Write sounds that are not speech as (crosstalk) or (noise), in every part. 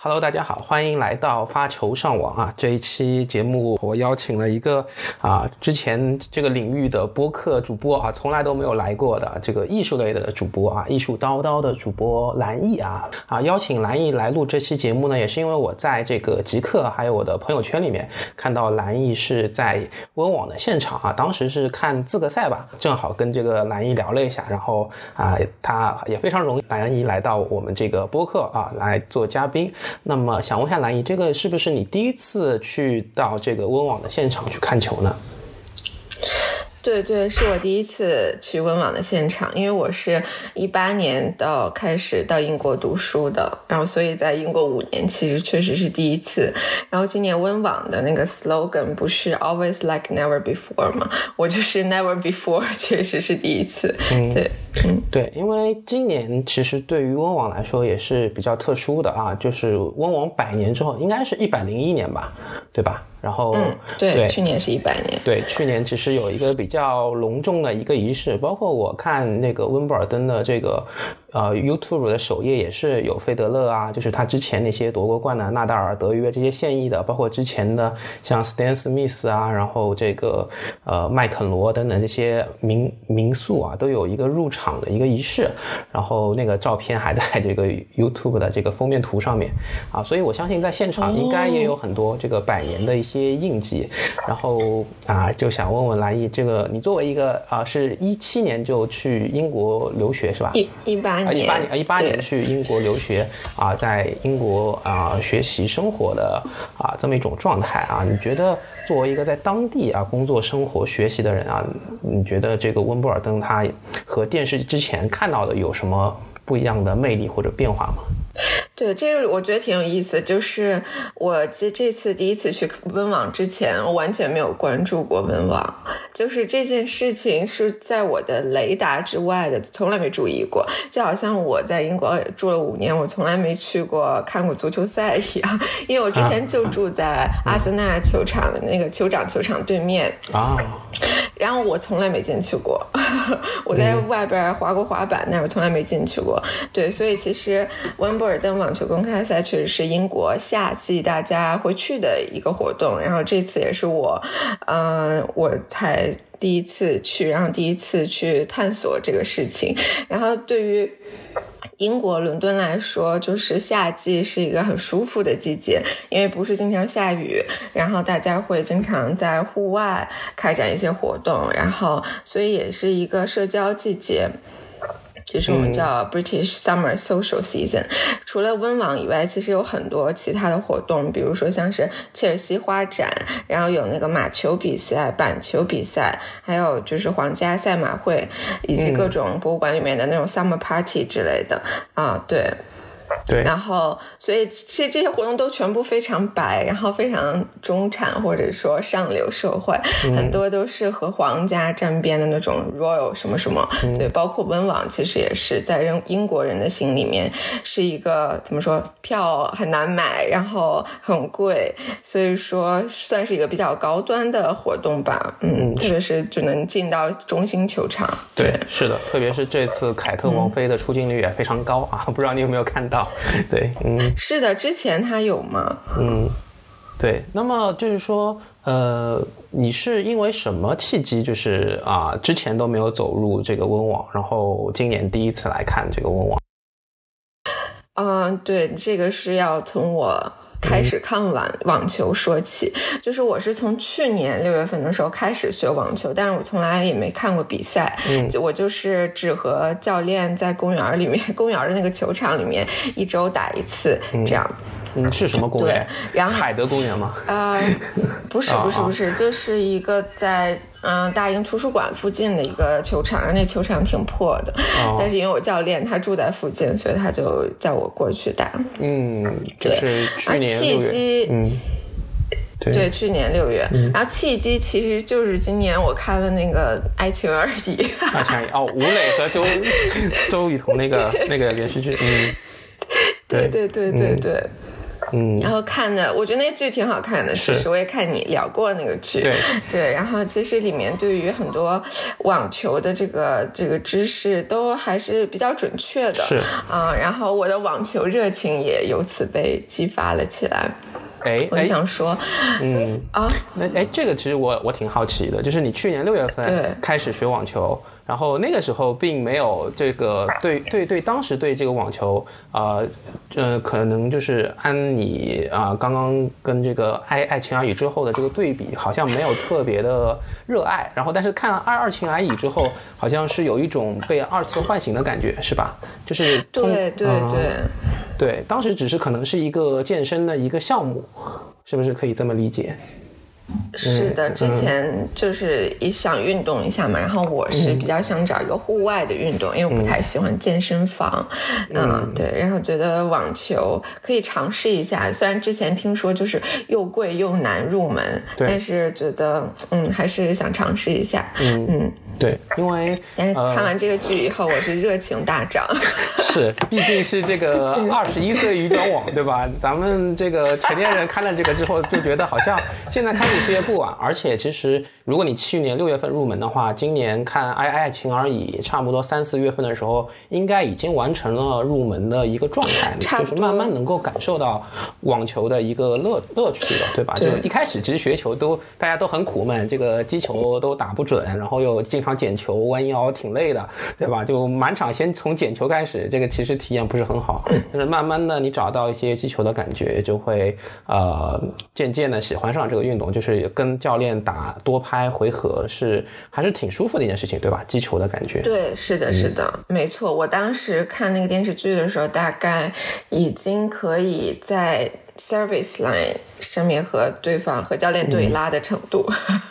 Hello，大家好，欢迎来到发球上网啊！这一期节目我邀请了一个啊，之前这个领域的播客主播啊，从来都没有来过的这个艺术类的主播啊，艺术叨叨的主播蓝毅啊啊，邀请蓝毅来录这期节目呢，也是因为我在这个极客还有我的朋友圈里面看到蓝毅是在温网的现场啊，当时是看资格赛吧，正好跟这个蓝毅聊了一下，然后啊，他也非常荣蓝毅来到我们这个播客啊来做嘉宾。那么想问一下兰姨，这个是不是你第一次去到这个温网的现场去看球呢？对对，是我第一次去温网的现场，因为我是一八年到开始到英国读书的，然后所以在英国五年，其实确实是第一次。然后今年温网的那个 slogan 不是 always like never before 吗？我就是 never before，(laughs) 确实是第一次。对，嗯，对，因为今年其实对于温网来说也是比较特殊的啊，就是温网百年之后，应该是一百零一年吧，对吧？然后，嗯，对，去年是一百年。对，去年其实有一个比较隆重的一个仪式，包括我看那个温布尔登的这个。呃，YouTube 的首页也是有费德勒啊，就是他之前那些夺过冠的纳达尔、德约这些现役的，包括之前的像 Stan Smith 啊，然后这个呃麦肯罗等等这些名名宿啊，都有一个入场的一个仪式，然后那个照片还在这个 YouTube 的这个封面图上面。啊，所以我相信在现场应该也有很多这个百年的一些印记，然后啊就想问问蓝毅，这个你作为一个啊是一七年就去英国留学是吧？一一八般。啊，一八年，一八年去英国留学啊，在英国啊学习生活的啊这么一种状态啊，你觉得作为一个在当地啊工作、生活、学习的人啊，你觉得这个温布尔登他和电视之前看到的有什么不一样的魅力或者变化吗？(laughs) 对，这个我觉得挺有意思。就是我这这次第一次去温网之前，我完全没有关注过温网，就是这件事情是在我的雷达之外的，从来没注意过。就好像我在英国住了五年，我从来没去过看过足球赛一样，(laughs) 因为我之前就住在阿森纳球场的那个酋长球场对面啊。(laughs) 然后我从来没进去过，我在外边滑过滑板，但我从来没进去过。对，所以其实温布尔登网球公开赛确实是英国夏季大家会去的一个活动。然后这次也是我，嗯，我才第一次去，然后第一次去探索这个事情。然后对于。英国伦敦来说，就是夏季是一个很舒服的季节，因为不是经常下雨，然后大家会经常在户外开展一些活动，然后所以也是一个社交季节。就是我们叫 British Summer Social Season。除了温网以外，其实有很多其他的活动，比如说像是切尔西花展，然后有那个马球比赛、板球比赛，还有就是皇家赛马会，以及各种博物馆里面的那种 Summer Party 之类的。啊，对。对，然后，所以其实这些活动都全部非常白，然后非常中产或者说上流社会，很多都是和皇家沾边的那种 royal 什么什么。对，包括温网，其实也是在人英国人的心里面是一个怎么说，票很难买，然后很贵，所以说算是一个比较高端的活动吧。嗯，特别是就能进到中心球场。对，是的，特别是这次凯特王妃的出镜率也非常高啊，不知道你有没有看到。(laughs) 对，嗯，是的，之前他有吗？嗯，对。那么就是说，呃，你是因为什么契机，就是啊，之前都没有走入这个温网，然后今年第一次来看这个温网？嗯，对，这个是要从我。开始看网网球说起，就是我是从去年六月份的时候开始学网球，但是我从来也没看过比赛，嗯，我就是只和教练在公园里面，(laughs) 公园的那个球场里面一周打一次这样。嗯，是什么公园？然后海德公园吗？啊，不是不是不是，就是一个在嗯大英图书馆附近的一个球场，那球场挺破的，(laughs) 但是因为我教练他住在附近，所以他就叫我过去打。嗯，对，去年契机，嗯，对，去年六月，然后契机其实就是今年我看的那个《爱情而已》。(laughs) 爱情而已哦，吴磊和周周雨彤那个 (laughs) 那个连续剧，嗯，对对对对对。嗯，然后看的，我觉得那剧挺好看的。其实我也看你聊过那个剧，对 (laughs) 对。然后其实里面对于很多网球的这个这个知识都还是比较准确的，是啊。然后我的网球热情也由此被激发了起来。哎，我想说，嗯啊，那哎，这个其实我我挺好奇的，就是你去年六月份开始学网球。然后那个时候并没有这个对对对，当时对这个网球啊，呃，可能就是按你啊刚刚跟这个爱爱情而已之后的这个对比，好像没有特别的热爱。然后但是看了爱爱情而已之后，好像是有一种被二次唤醒的感觉，是吧？就是对对对对，当时只是可能是一个健身的一个项目，是不是可以这么理解？是的，之前就是也想运动一下嘛，然后我是比较想找一个户外的运动，因为我不太喜欢健身房，嗯，对，然后觉得网球可以尝试一下，虽然之前听说就是又贵又难入门，但是觉得嗯还是想尝试一下，嗯嗯。对，因为但是看完这个剧以后，我是热情大涨。(laughs) 是，毕竟是这个 (laughs) 二十一岁鱼转网，对吧？咱们这个成年人看了这个之后，就觉得好像现在开始 (laughs) 特别不晚。而且其实，如果你去年六月份入门的话，今年看《爱爱情而已》，差不多三四月份的时候，应该已经完成了入门的一个状态，就是慢慢能够感受到网球的一个乐乐趣了，对吧？就一开始其实学球都大家都很苦闷，这个击球都打不准，然后又经常。捡球弯腰挺累的，对吧？就满场先从捡球开始，这个其实体验不是很好。但是慢慢的，你找到一些击球的感觉，就会呃渐渐的喜欢上这个运动。就是跟教练打多拍回合是还是挺舒服的一件事情，对吧？击球的感觉。对，是的，是的，没错。我当时看那个电视剧的时候，大概已经可以在。Service line 上面和对方和教练对拉的程度，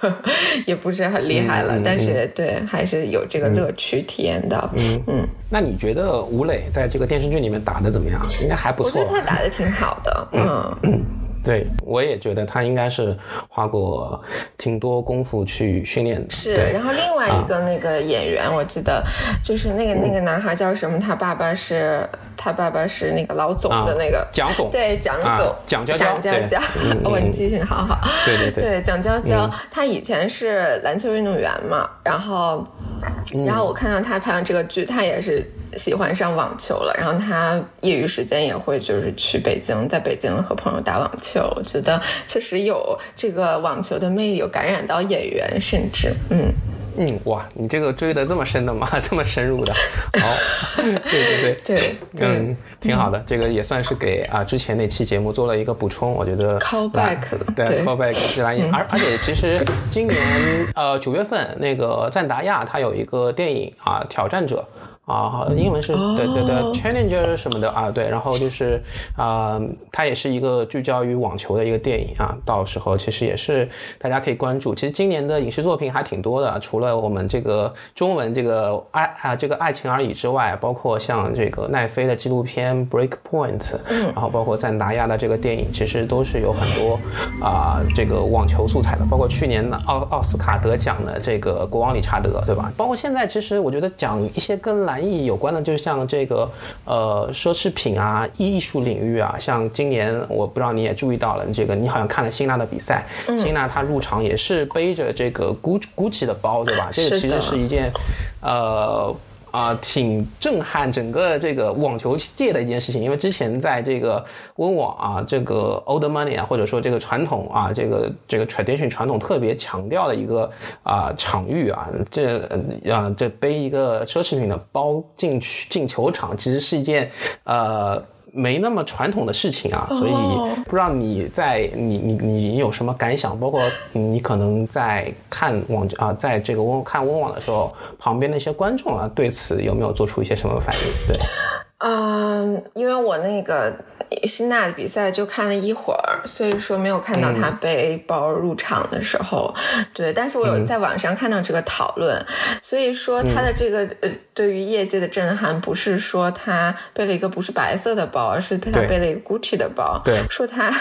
(laughs) 也不是很厉害了，但是对还是有这个乐趣体验到。嗯嗯，那你觉得吴磊在这个电视剧里面打的怎么样？应该还不错。我觉得他打的挺好的。(laughs) 嗯嗯。对，我也觉得他应该是花过挺多功夫去训练的。是，然后另外一个那个演员，我记得就是那个那个男孩叫什么？他爸爸是，他爸爸是那个老总的那个蒋总。对，蒋总，蒋娇娇，蒋娇娇，(laughs) 我记性好好。对对对。对，蒋娇娇，他以前是篮球运动员嘛，然后，然后我看到他拍完这个剧，他也是。喜欢上网球了，然后他业余时间也会就是去北京，在北京和朋友打网球。我觉得确实有这个网球的魅力，有感染到演员，甚至嗯嗯哇，你这个追的这么深的吗？(laughs) 这么深入的？好，对对对 (laughs) 对，嗯，挺好的，这个也算是给啊之前那期节目做了一个补充。我觉得 callback 对 callback 自然也？而而且其实今年呃九月份那个赞达亚它有一个电影啊挑战者。啊，好，英文是对对对，Challenger 什么的啊，对，然后就是啊，它也是一个聚焦于网球的一个电影啊，到时候其实也是大家可以关注。其实今年的影视作品还挺多的，除了我们这个中文这个爱啊这个爱情而已之外，包括像这个奈飞的纪录片 Break Point，然后包括在拿亚的这个电影，其实都是有很多啊这个网球素材的，包括去年的奥奥斯卡得奖的这个国王理查德，对吧？包括现在其实我觉得讲一些跟篮意有关的，就像这个呃奢侈品啊，艺术领域啊，像今年我不知道你也注意到了，这个你好像看了辛纳的比赛，辛纳他入场也是背着这个 Gucci 的包，对吧？这个其实是一件呃。啊，挺震撼整个这个网球界的一件事情，因为之前在这个温网啊，这个 old money 啊，或者说这个传统啊，这个这个 tradition 传统特别强调的一个啊场域啊，这啊这背一个奢侈品的包进去进球场，其实是一件呃。没那么传统的事情啊，所以不知道你在你你你有什么感想？包括你可能在看网啊，在这个温看温网的时候，旁边那些观众啊，对此有没有做出一些什么反应？对。嗯，因为我那个辛娜的比赛就看了一会儿，所以说没有看到他背包入场的时候。对，但是我有在网上看到这个讨论，所以说他的这个呃，对于业界的震撼不是说他背了一个不是白色的包，而是他背了一个 Gucci 的包。对，说他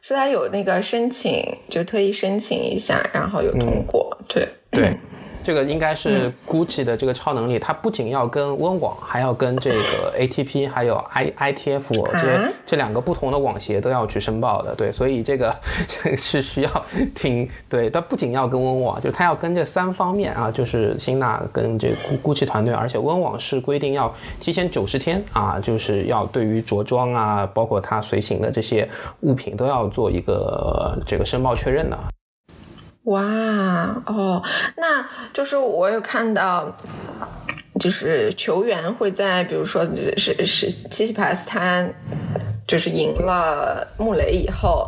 说他有那个申请，就特意申请一下，然后有通过。对对。(laughs) 这个应该是 GUCCI 的这个超能力，它不仅要跟温网，还要跟这个 (laughs) ATP 还有 I ITF 这些这两个不同的网协都要去申报的。对，所以这个 (laughs) 是需要挺对，它不仅要跟温网，就它要跟这三方面啊，就是辛纳跟这 GUCCI 团队，而且温网是规定要提前九十天啊，就是要对于着装啊，包括它随行的这些物品都要做一个这个申报确认的。哇哦，那就是我有看到，就是球员会在，比如说是是七七帕斯他就是赢了穆雷以后，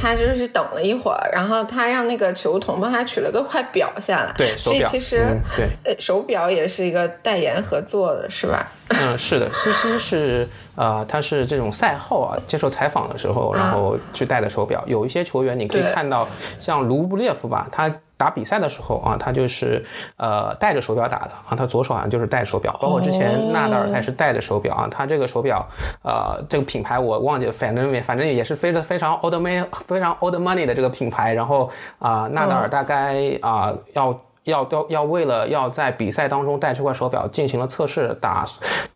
他就是等了一会儿，然后他让那个球童帮他取了个块表下来，对，所以其实对，呃，手表也是一个代言合作的，是吧？嗯，是的，西西是呃，他是这种赛后啊接受采访的时候，然后去戴的手表。有一些球员你可以看到，像卢布列夫吧，他打比赛的时候啊，他就是呃戴着手表打的啊，他左手好像就是戴手表。包括之前纳达尔他也是戴着手表啊，他这个手表呃这个品牌我忘记了，反正反正也是非常非常 old money 非常 old money 的这个品牌。然后啊，纳达尔大概啊要。要要要为了要在比赛当中带这块手表进行了测试，打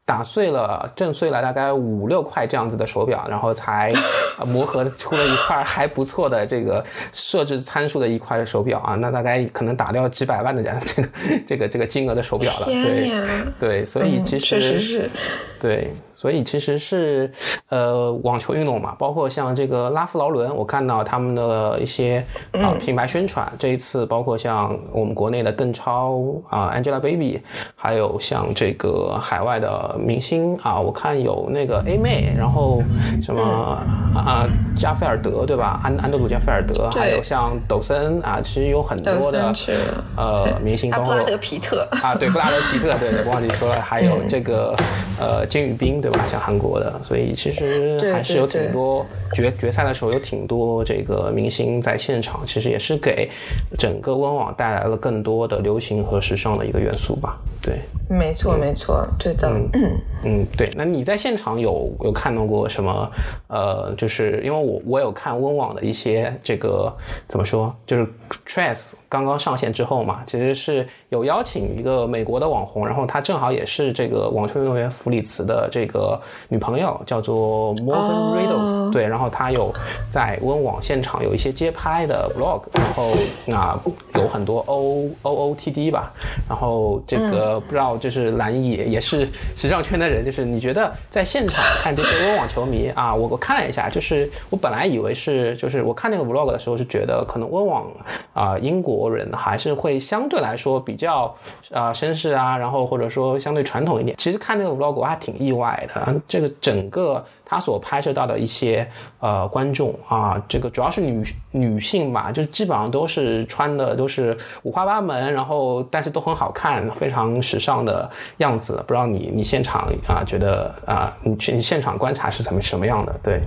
打碎了震碎了大概五六块这样子的手表，然后才 (laughs) 磨合出了一块还不错的这个设置参数的一块手表啊，那大概可能打掉几百万的这样这个这个这个金额的手表了，对对，所以其实确实是对。所以其实是，呃，网球运动嘛，包括像这个拉夫劳伦，我看到他们的一些啊品牌宣传，这一次包括像我们国内的邓超啊，Angelababy，还有像这个海外的明星啊，我看有那个 A 妹，然后什么啊加菲尔德对吧？安安德鲁加菲尔德，还有像抖森啊，其实有很多的呃明星，包括布拉德皮特啊，对布拉德皮特，对对，忘记说了，还有这个呃金宇彬对。像韩国的，所以其实还是有挺多决决赛的时候有挺多这个明星在现场，其实也是给整个温网带来了更多的流行和时尚的一个元素吧。对，没错没错，对的。嗯嗯，对。那你在现场有有看到过什么？呃，就是因为我我有看温网的一些这个怎么说，就是 Trace 刚刚上线之后嘛，其实是有邀请一个美国的网红，然后他正好也是这个网球运动员弗里茨的这个。女朋友叫做 Morgan Riddles，对，然后她有在温网现场有一些街拍的 vlog，然后啊有很多 O O O T D 吧，然后这个不知道就是蓝野也是时尚圈的人，就是你觉得在现场看这些温网球迷啊，我我看了一下，就是我本来以为是就是我看那个 vlog 的时候是觉得可能温网啊英国国人还是会相对来说比较啊绅士啊，然后或者说相对传统一点，其实看那个 vlog 我还挺意外的。这个整个他所拍摄到的一些呃观众啊，这个主要是女女性吧，就基本上都是穿的都是五花八门，然后但是都很好看，非常时尚的样子。不知道你你现场啊觉得啊，你去你现场观察是怎么什么样的？对。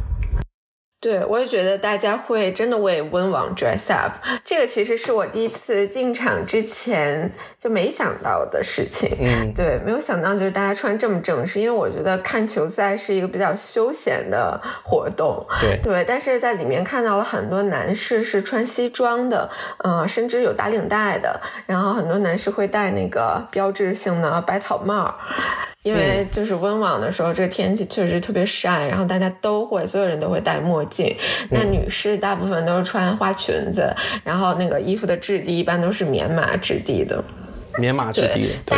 对，我也觉得大家会真的为温网 dress up，这个其实是我第一次进场之前就没想到的事情。嗯，对，没有想到就是大家穿这么正式，因为我觉得看球赛是一个比较休闲的活动。对，对，但是在里面看到了很多男士是穿西装的，嗯，甚至有打领带的，然后很多男士会戴那个标志性的百草帽。因为就是温网的时候，这个天气确实特别晒，然后大家都会，所有人都会戴墨镜。那女士大部分都是穿花裙子，然后那个衣服的质地一般都是棉麻质地的。棉麻质地，对，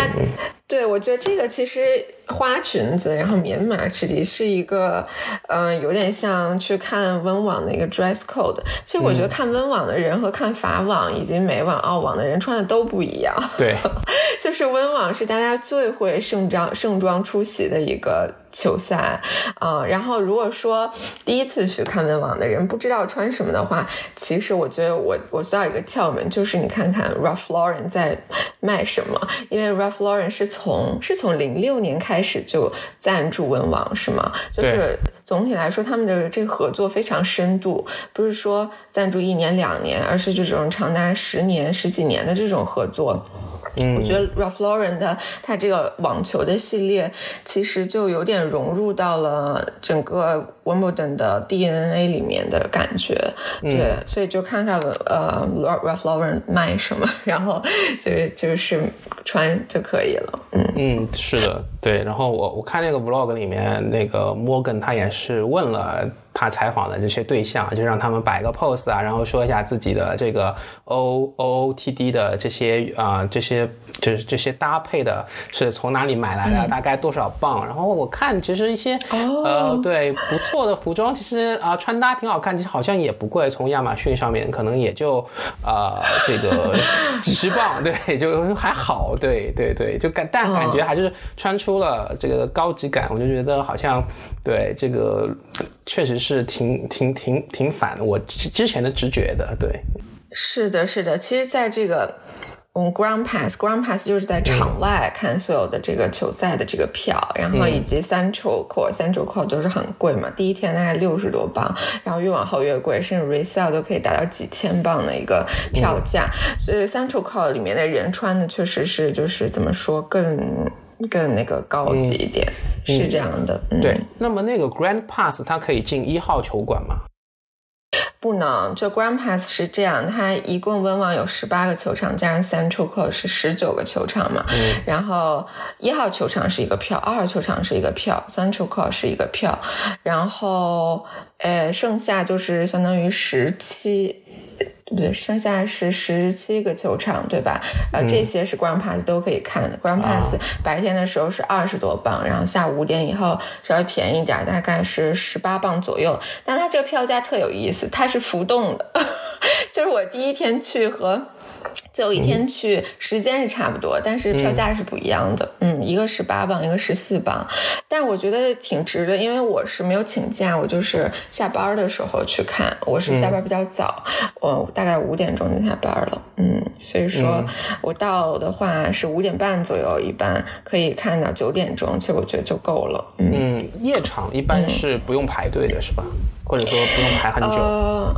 对，我觉得这个其实。花裙子，然后棉麻质地是一个，嗯，有点像去看温网的一个 dress code。其实我觉得看温网的人和看法网以及美网、澳网的人穿的都不一样。对，(laughs) 就是温网是大家最会盛装盛装出席的一个球赛啊。然后如果说第一次去看温网的人不知道穿什么的话，其实我觉得我我需要一个窍门，就是你看看 Ralph Lauren 在卖什么，因为 Ralph Lauren 是从是从零六年开。始就赞助文王是吗？就是总体来说，他们的这个合作非常深度，不是说赞助一年两年，而是这种长达十年、十几年的这种合作。我觉得 Ralph Lauren 的他这个网球的系列，其实就有点融入到了整个 Wimbledon 的 DNA 里面的感觉。对，所以就看看呃 Ralph Lauren 卖什么，然后就就是穿就可以了。嗯嗯，是的，对。然后我我看那个 Vlog 里面，那个 Morgan 他也是问了。他采访的这些对象，就让他们摆个 pose 啊，然后说一下自己的这个 O O O T D 的这些啊，这些就是这些搭配的是从哪里买来的，大概多少磅。然后我看其实一些呃对不错的服装，其实啊穿搭挺好看，其实好像也不贵，从亚马逊上面可能也就啊这个几 (laughs) 十磅，对，就还好，对对对，就感但感觉还是穿出了这个高级感，我就觉得好像对这个确实是。是挺挺挺挺反我之前的直觉的，对，是的，是的。其实，在这个嗯，Ground Pass，Ground Pass 就是在场外看所有的这个球赛的这个票，然后以及 Central Court，Central Court 就是很贵嘛，第一天大概六十多磅，然后越往后越贵，甚至 Resale 都可以达到几千磅的一个票价。所以 Central Court 里面的人穿的确实是就是怎么说更。更那个高级一点，是这样的。对，那么那个 Grand Pass 它可以进一号球馆吗？不能，就 Grand Pass 是这样，它一共温网有十八个球场，加上 Central Court 是十九个球场嘛。嗯。然后一号球场是一个票，二号球场是一个票，Central Court 是一个票，然后呃，剩下就是相当于十七。对不对？剩下是十七个球场，对吧？呃，这些是 Grand Pass 都可以看的。Grand Pass 白天的时候是二十多磅，然后下午五点以后稍微便宜点，大概是十八磅左右。但它这个票价特有意思，它是浮动的，(laughs) 就是我第一天去和。最后一天去，时间是差不多，但是票价是不一样的。嗯，一个十八磅，一个十四磅，但是我觉得挺值的，因为我是没有请假，我就是下班的时候去看。我是下班比较早，我大概五点钟就下班了。嗯，所以说我到的话是五点半左右，一般可以看到九点钟，其实我觉得就够了。嗯，夜场一般是不用排队的，是吧？或者说不用排很久？呃，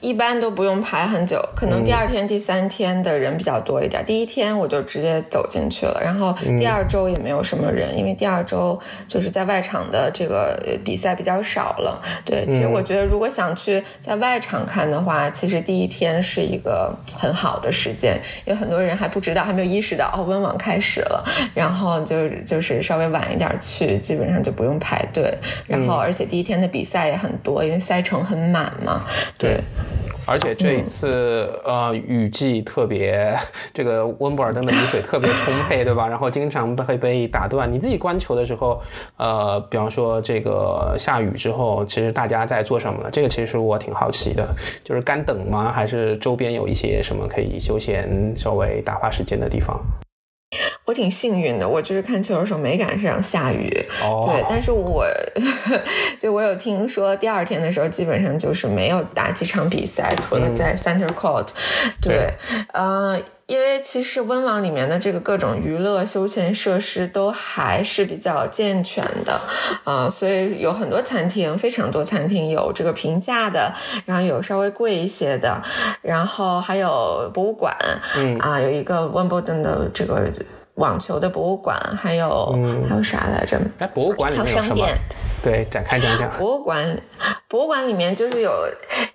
一般都不用排很久，可能第二天、第三天的人比较多一点。第一天我就直接走进去了，然后第二周也没有什么人，因为第二周就是在外场的这个比赛比较少了。对，其实我觉得如果想去在外场看的话，其实第一天是一个很好的时间，因为很多人还不知道，还没有意识到哦，温网开始了，然后就就是稍微晚一点去，基本上就不用排队。然后而且第一天的比赛也很。多，因为赛程很满嘛。对，而且这一次呃雨季特别，这个温布尔登的雨水特别充沛，对吧？然后经常会被打断。你自己观球的时候，呃，比方说这个下雨之后，其实大家在做什么呢？这个其实我挺好奇的，就是干等吗？还是周边有一些什么可以休闲、稍微打发时间的地方？我挺幸运的，我就是看球的时候没赶上下雨，对。但是我 (laughs) 就我有听说，第二天的时候基本上就是没有打几场比赛，除了在 Center Court。对，呃，因为其实温网里面的这个各种娱乐休闲设施都还是比较健全的啊，所以有很多餐厅，非常多餐厅有这个平价的，然后有稍微贵一些的，然后还有博物馆，嗯啊，有一个温布顿的这个。网球的博物馆，还有还有啥来着？哎，博物馆里面有什么？对，展开讲讲。博物馆，博物馆里面就是有，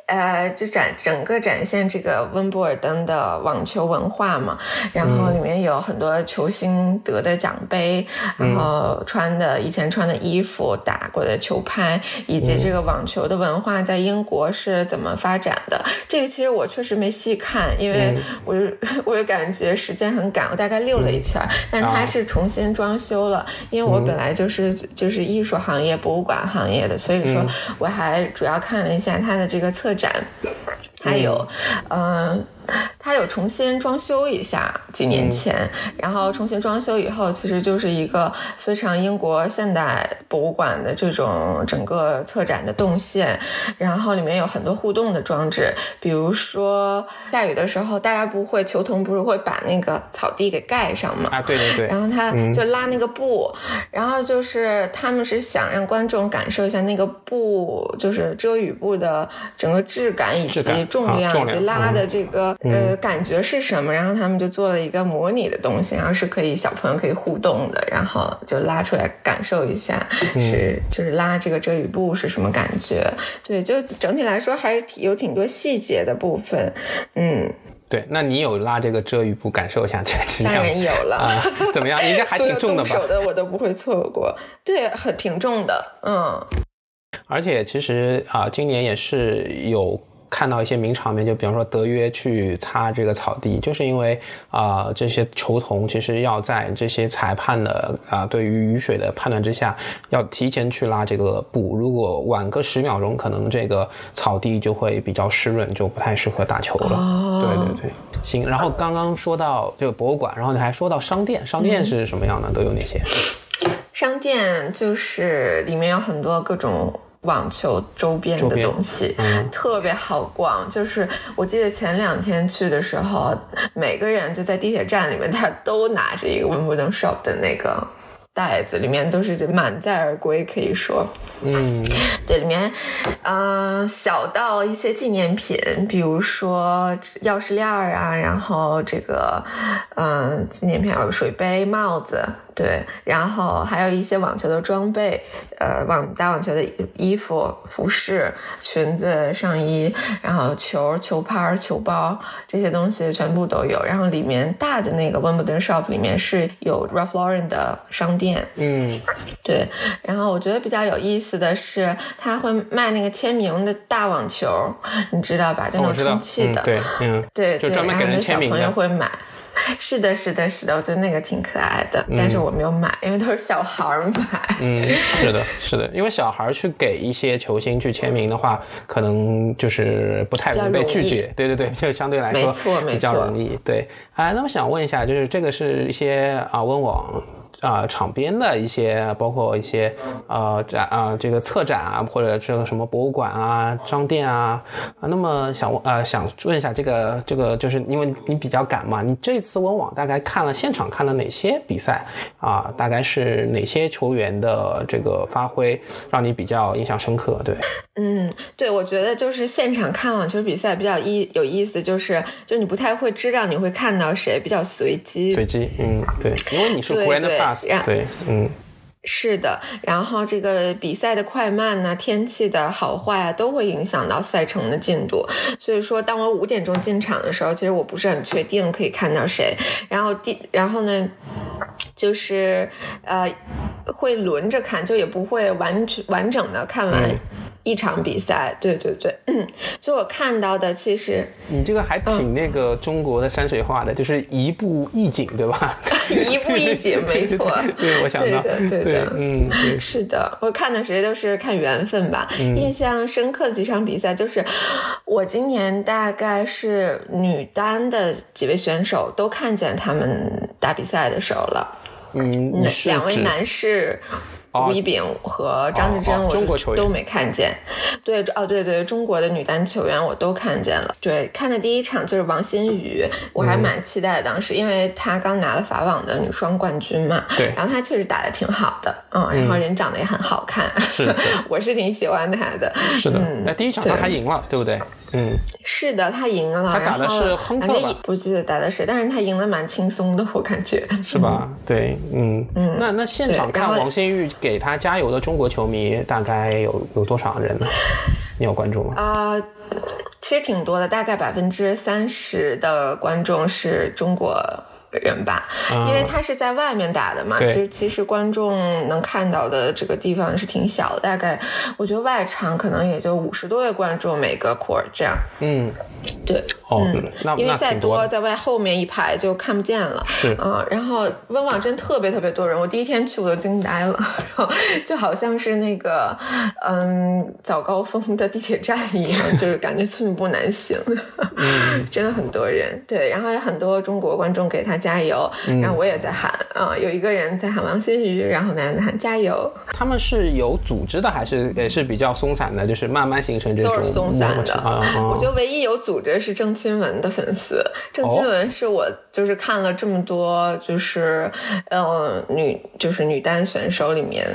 呃，就展整个展现这个温布尔登的网球文化嘛。然后里面有很多球星得的奖杯，然后穿的以前穿的衣服，打过的球拍，以及这个网球的文化在英国是怎么发展的。这个其实我确实没细看，因为我就 (laughs) 我就感觉时间很赶，我大概溜了一圈。但它是重新装修了，因为我本来就是就是艺术行业博物馆行业的，所以说我还主要看了一下它的这个策展，还有嗯。它有重新装修一下，几年前，然后重新装修以后，其实就是一个非常英国现代博物馆的这种整个策展的动线，然后里面有很多互动的装置，比如说下雨的时候，大家不会球童不是会把那个草地给盖上嘛？啊，对对对，然后他就拉那个布，然后就是他们是想让观众感受一下那个布，就是遮雨布的整个质感以及重量以及拉的这个。呃，感觉是什么，然后他们就做了一个模拟的东西，然后是可以小朋友可以互动的，然后就拉出来感受一下，是就是拉这个遮雨布是什么感觉？对，就整体来说还是挺有挺多细节的部分，嗯。对，那你有拉这个遮雨布感受一下 (laughs) 这个质量？当然有了，啊，怎么样？应该还挺 (laughs) 重的吧？手的我都不会错过，对，很挺重的，嗯。而且其实啊，今年也是有。看到一些名场面，就比方说德约去擦这个草地，就是因为啊，这些球童其实要在这些裁判的啊对于雨水的判断之下，要提前去拉这个布。如果晚个十秒钟，可能这个草地就会比较湿润，就不太适合打球了。对对对，行。然后刚刚说到这个博物馆，然后你还说到商店，商店是什么样的？都有哪些？商店就是里面有很多各种。网球周边的东西特别好逛，就是我记得前两天去的时候，每个人就在地铁站里面，他都拿着一个 Wimbledon Shop 的那个袋子，里面都是满载而归，可以说，嗯，(laughs) 对，里面，嗯，小到一些纪念品，比如说钥匙链儿啊，然后这个，嗯，纪念品有水杯、帽子。对，然后还有一些网球的装备，呃，网打网球的衣服、服饰、裙子、上衣，然后球、球拍、球包这些东西全部都有。然后里面大的那个 Wimbledon Shop 里面是有 Ralph Lauren 的商店，嗯，对。然后我觉得比较有意思的是，他会卖那个签名的大网球，你知道吧？就那种充气的，对，嗯，对，就专门给人签名的。小朋友会买。是的，是的，是的，我觉得那个挺可爱的，但是我没有买，因为都是小孩儿买。嗯，是的，是的，因为小孩儿去给一些球星去签名的话，可能就是不太容易被拒绝。对对对，就相对来说，没错，比较容易。对，哎，那我想问一下，就是这个是一些啊温网。啊，场边的一些，包括一些，呃，展啊，这个策展啊，或者这个什么博物馆啊、商店啊，啊，那么想问，呃，想问一下，这个，这个，就是因为你比较赶嘛，你这次温网大概看了现场看了哪些比赛啊？大概是哪些球员的这个发挥让你比较印象深刻？对，嗯，对，我觉得就是现场看网球比赛比较意有意思，就是就你不太会知道你会看到谁，比较随机，随机，嗯，对，因为你是对，嗯，是的，然后这个比赛的快慢呢，天气的好坏啊，都会影响到赛程的进度。所以说，当我五点钟进场的时候，其实我不是很确定可以看到谁。然后第，然后呢，就是呃，会轮着看，就也不会完全完整的看完。一场比赛，对对对，(clears throat) 所以我看到的其实你这个还挺那个中国的山水画的，就是一步一景，对吧？(laughs) 一步一景，(laughs) 没错。对，我想到，对的，对的，嗯，是的。我看的谁都是看缘分吧。印象深刻的几场比赛，就是我今年大概是女单的几位选手都看见他们打比赛的时候了。嗯，两位男士。吴一丙和张志臻，我都没看见。(laughs) 对，哦，对对，中国的女单球员我都看见了。对，看的第一场就是王欣雨，我还蛮期待的。当时，因为她刚拿了法网的女双冠军嘛。对。然后她确实打的挺好的，嗯，然后人长得也很好看。是。(laughs) 我是挺喜欢她的。是的。那第一场她还赢了，对不对？嗯，是的，他赢了。他打的是亨特吧？不记得打的谁，但是他赢的蛮轻松的，我感觉。是吧？对，嗯嗯。那那现场看王新玉给他加油的中国球迷大概有有多少人呢？(laughs) 你有关注吗？啊，其实挺多的，大概百分之三十的观众是中国。人吧，因为他是在外面打的嘛，其实其实观众能看到的这个地方是挺小的，大概我觉得外场可能也就五十多位观众每个 court 这样。嗯，对，哦，因为再多在外后面一排就看不见了。是。啊，然后温网真特别特别多人，我第一天去我都惊呆了，(laughs) 然后就好像是那个嗯早高峰的地铁站一样，(laughs) 就是感觉寸步难行，(laughs) 真的很多人。对，然后有很多中国观众给他。他加油，然后我也在喊啊，有一个人在喊王新宇，然后男人在喊加油。他们是有组织的，还是也是比较松散的？就是慢慢形成这种都是松散的。我觉得唯一有组织是郑钦文的粉丝。郑钦文是我就是看了这么多就是嗯女就是女单选手里面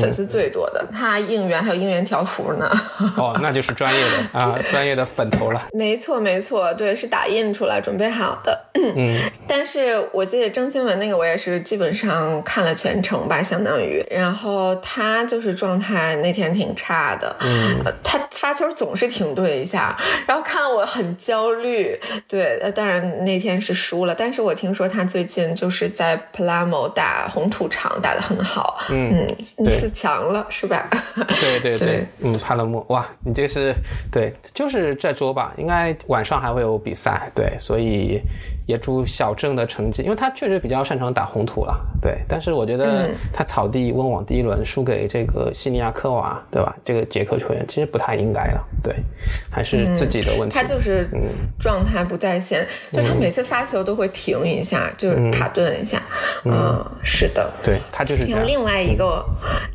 粉丝最多的，她应援还有应援条幅呢。哦，(laughs) 那就是专业的啊，专业的粉头了。没错，没错，对，是打印出来准备好的。嗯，但是我记得郑钦文那个，我也是基本上看了全程吧，相当于。然后他就是状态那天挺差的，嗯，他发球总是停顿一下，然后看我很焦虑。对，当然那天是输了，但是我听说他最近就是在 p l a m o 打红土场打得很好，嗯，四强了是吧？(laughs) 对对对，嗯，帕勒莫，哇，你这是对，就是这周吧，应该晚上还会有比赛，对，所以。也祝小郑的成绩，因为他确实比较擅长打红土了，对。但是我觉得他草地温网第一轮输给这个西尼亚科娃，对吧？这个捷克球员其实不太应该的，对，还是自己的问题。他就是状态不在线，就是他每次发球都会停一下，就是卡顿一下。嗯，是的，对他就是。然后另外一个，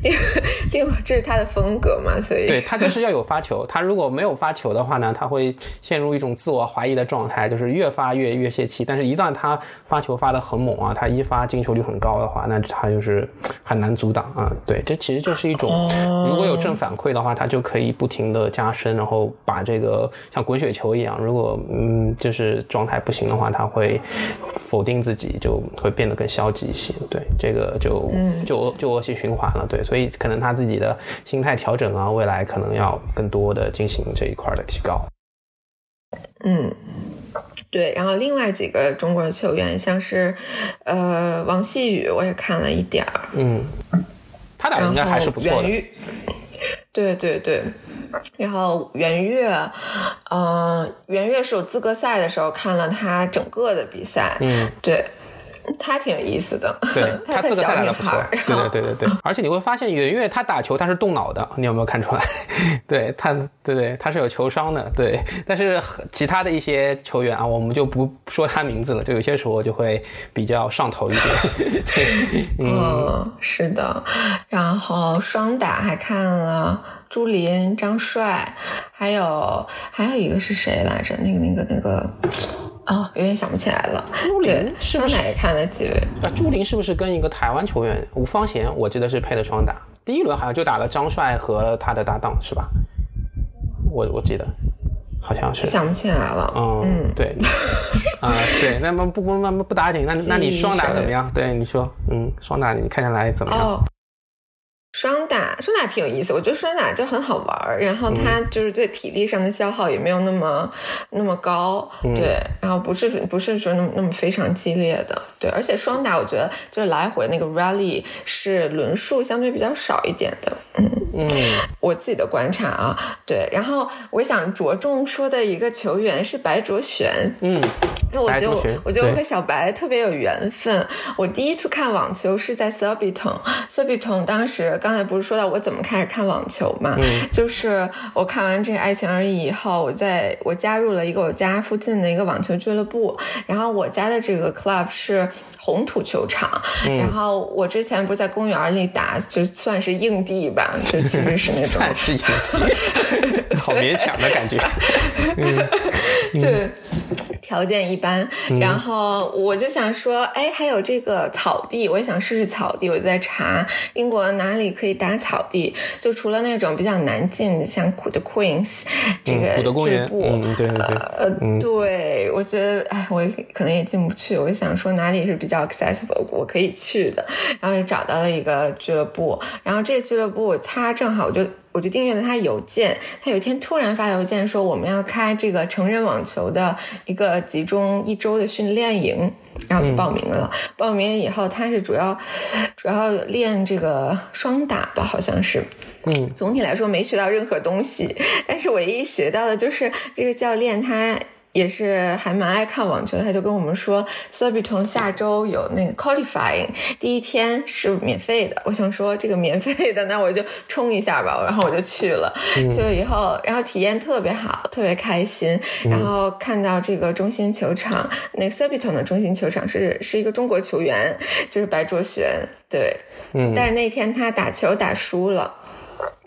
另 (laughs) 另外这是他的风格嘛，所以对他就是要有发球。他如果没有发球的话呢，他会陷入一种自我怀疑的状态，就是越发越越泄气。但是，一旦他发球发的很猛啊，他一发进球率很高的话，那他就是很难阻挡啊。对，这其实就是一种，如果有正反馈的话，他就可以不停的加深，然后把这个像滚雪球一样。如果嗯，就是状态不行的话，他会否定自己，就会变得更消极一些。对，这个就就就恶性循环了。对，所以可能他自己的心态调整啊，未来可能要更多的进行这一块的提高。嗯。对，然后另外几个中国的球员，像是，呃，王细雨，我也看了一点儿。嗯，他俩应该还是不错的。对对对，然后袁岳，嗯，袁岳是我资格赛的时候看了他整个的比赛。嗯，对。她挺有意思的，对她个赛女孩，对对对对对，(laughs) 而且你会发现圆月她打球她是动脑的，(laughs) 你有没有看出来？(laughs) 对他，对对，他是有球商的，对。但是其他的一些球员啊，我们就不说他名字了，就有些时候就会比较上头一点。嗯，是的。然后双打还看了朱琳、张帅，还有还有一个是谁来着？那个那个那个。哦，有点想不起来了。朱琳是不是也看了几位？啊，朱琳是不是跟一个台湾球员吴方贤？我记得是配的双打。第一轮好像就打了张帅和他的搭档，是吧？我我记得好像是。想不起来了。嗯，对。(laughs) 啊，对，那么不不不不打紧，那那你双打怎么样？对，你说，嗯，双打你看下来怎么样？双打，双打挺有意思，我觉得双打就很好玩儿，然后它就是对体力上的消耗也没有那么那么高，对，然后不是不是说那么那么非常激烈的，对，而且双打我觉得就是来回那个 rally 是轮数相对比较少一点的，嗯嗯，(laughs) 我自己的观察啊，对，然后我想着重说的一个球员是白卓璇，嗯，因为我觉得我我觉得我和小白特别有缘分，我第一次看网球是在 s u b i t o n s u b i t o n 当时。刚才不是说到我怎么开始看网球嘛？就是我看完这个《爱情而已》以后，我在我加入了一个我家附近的一个网球俱乐部。然后我家的这个 club 是红土球场。然后我之前不是在公园里打，就算是硬地吧，就其实是那种 (laughs) 算是硬地，好勉强的感觉。(laughs) 对，条件一般。然后我就想说，哎，还有这个草地，我也想试试草地。我就在查英国哪里。可以打草地，就除了那种比较难进的，像 The Queens 这个俱乐部，对对对，呃，对我觉得，哎，我可能也进不去。我就想说哪里是比较 accessible，我可以去的，然后就找到了一个俱乐部，然后这个俱乐部它正好我就。我就订阅了他邮件，他有一天突然发邮件说我们要开这个成人网球的一个集中一周的训练营，然后就报名了。报名以后，他是主要主要练这个双打吧，好像是。嗯，总体来说没学到任何东西，但是唯一学到的就是这个教练他。也是还蛮爱看网球的，他就跟我们说 s u b i t o n 下周有那个 qualifying，第一天是免费的。我想说这个免费的，那我就冲一下吧，然后我就去了。去了以后，然后体验特别好，特别开心。然后看到这个中心球场，那 s u b i t o n 的中心球场是是一个中国球员，就是白卓璇，对，嗯，但是那天他打球打输了，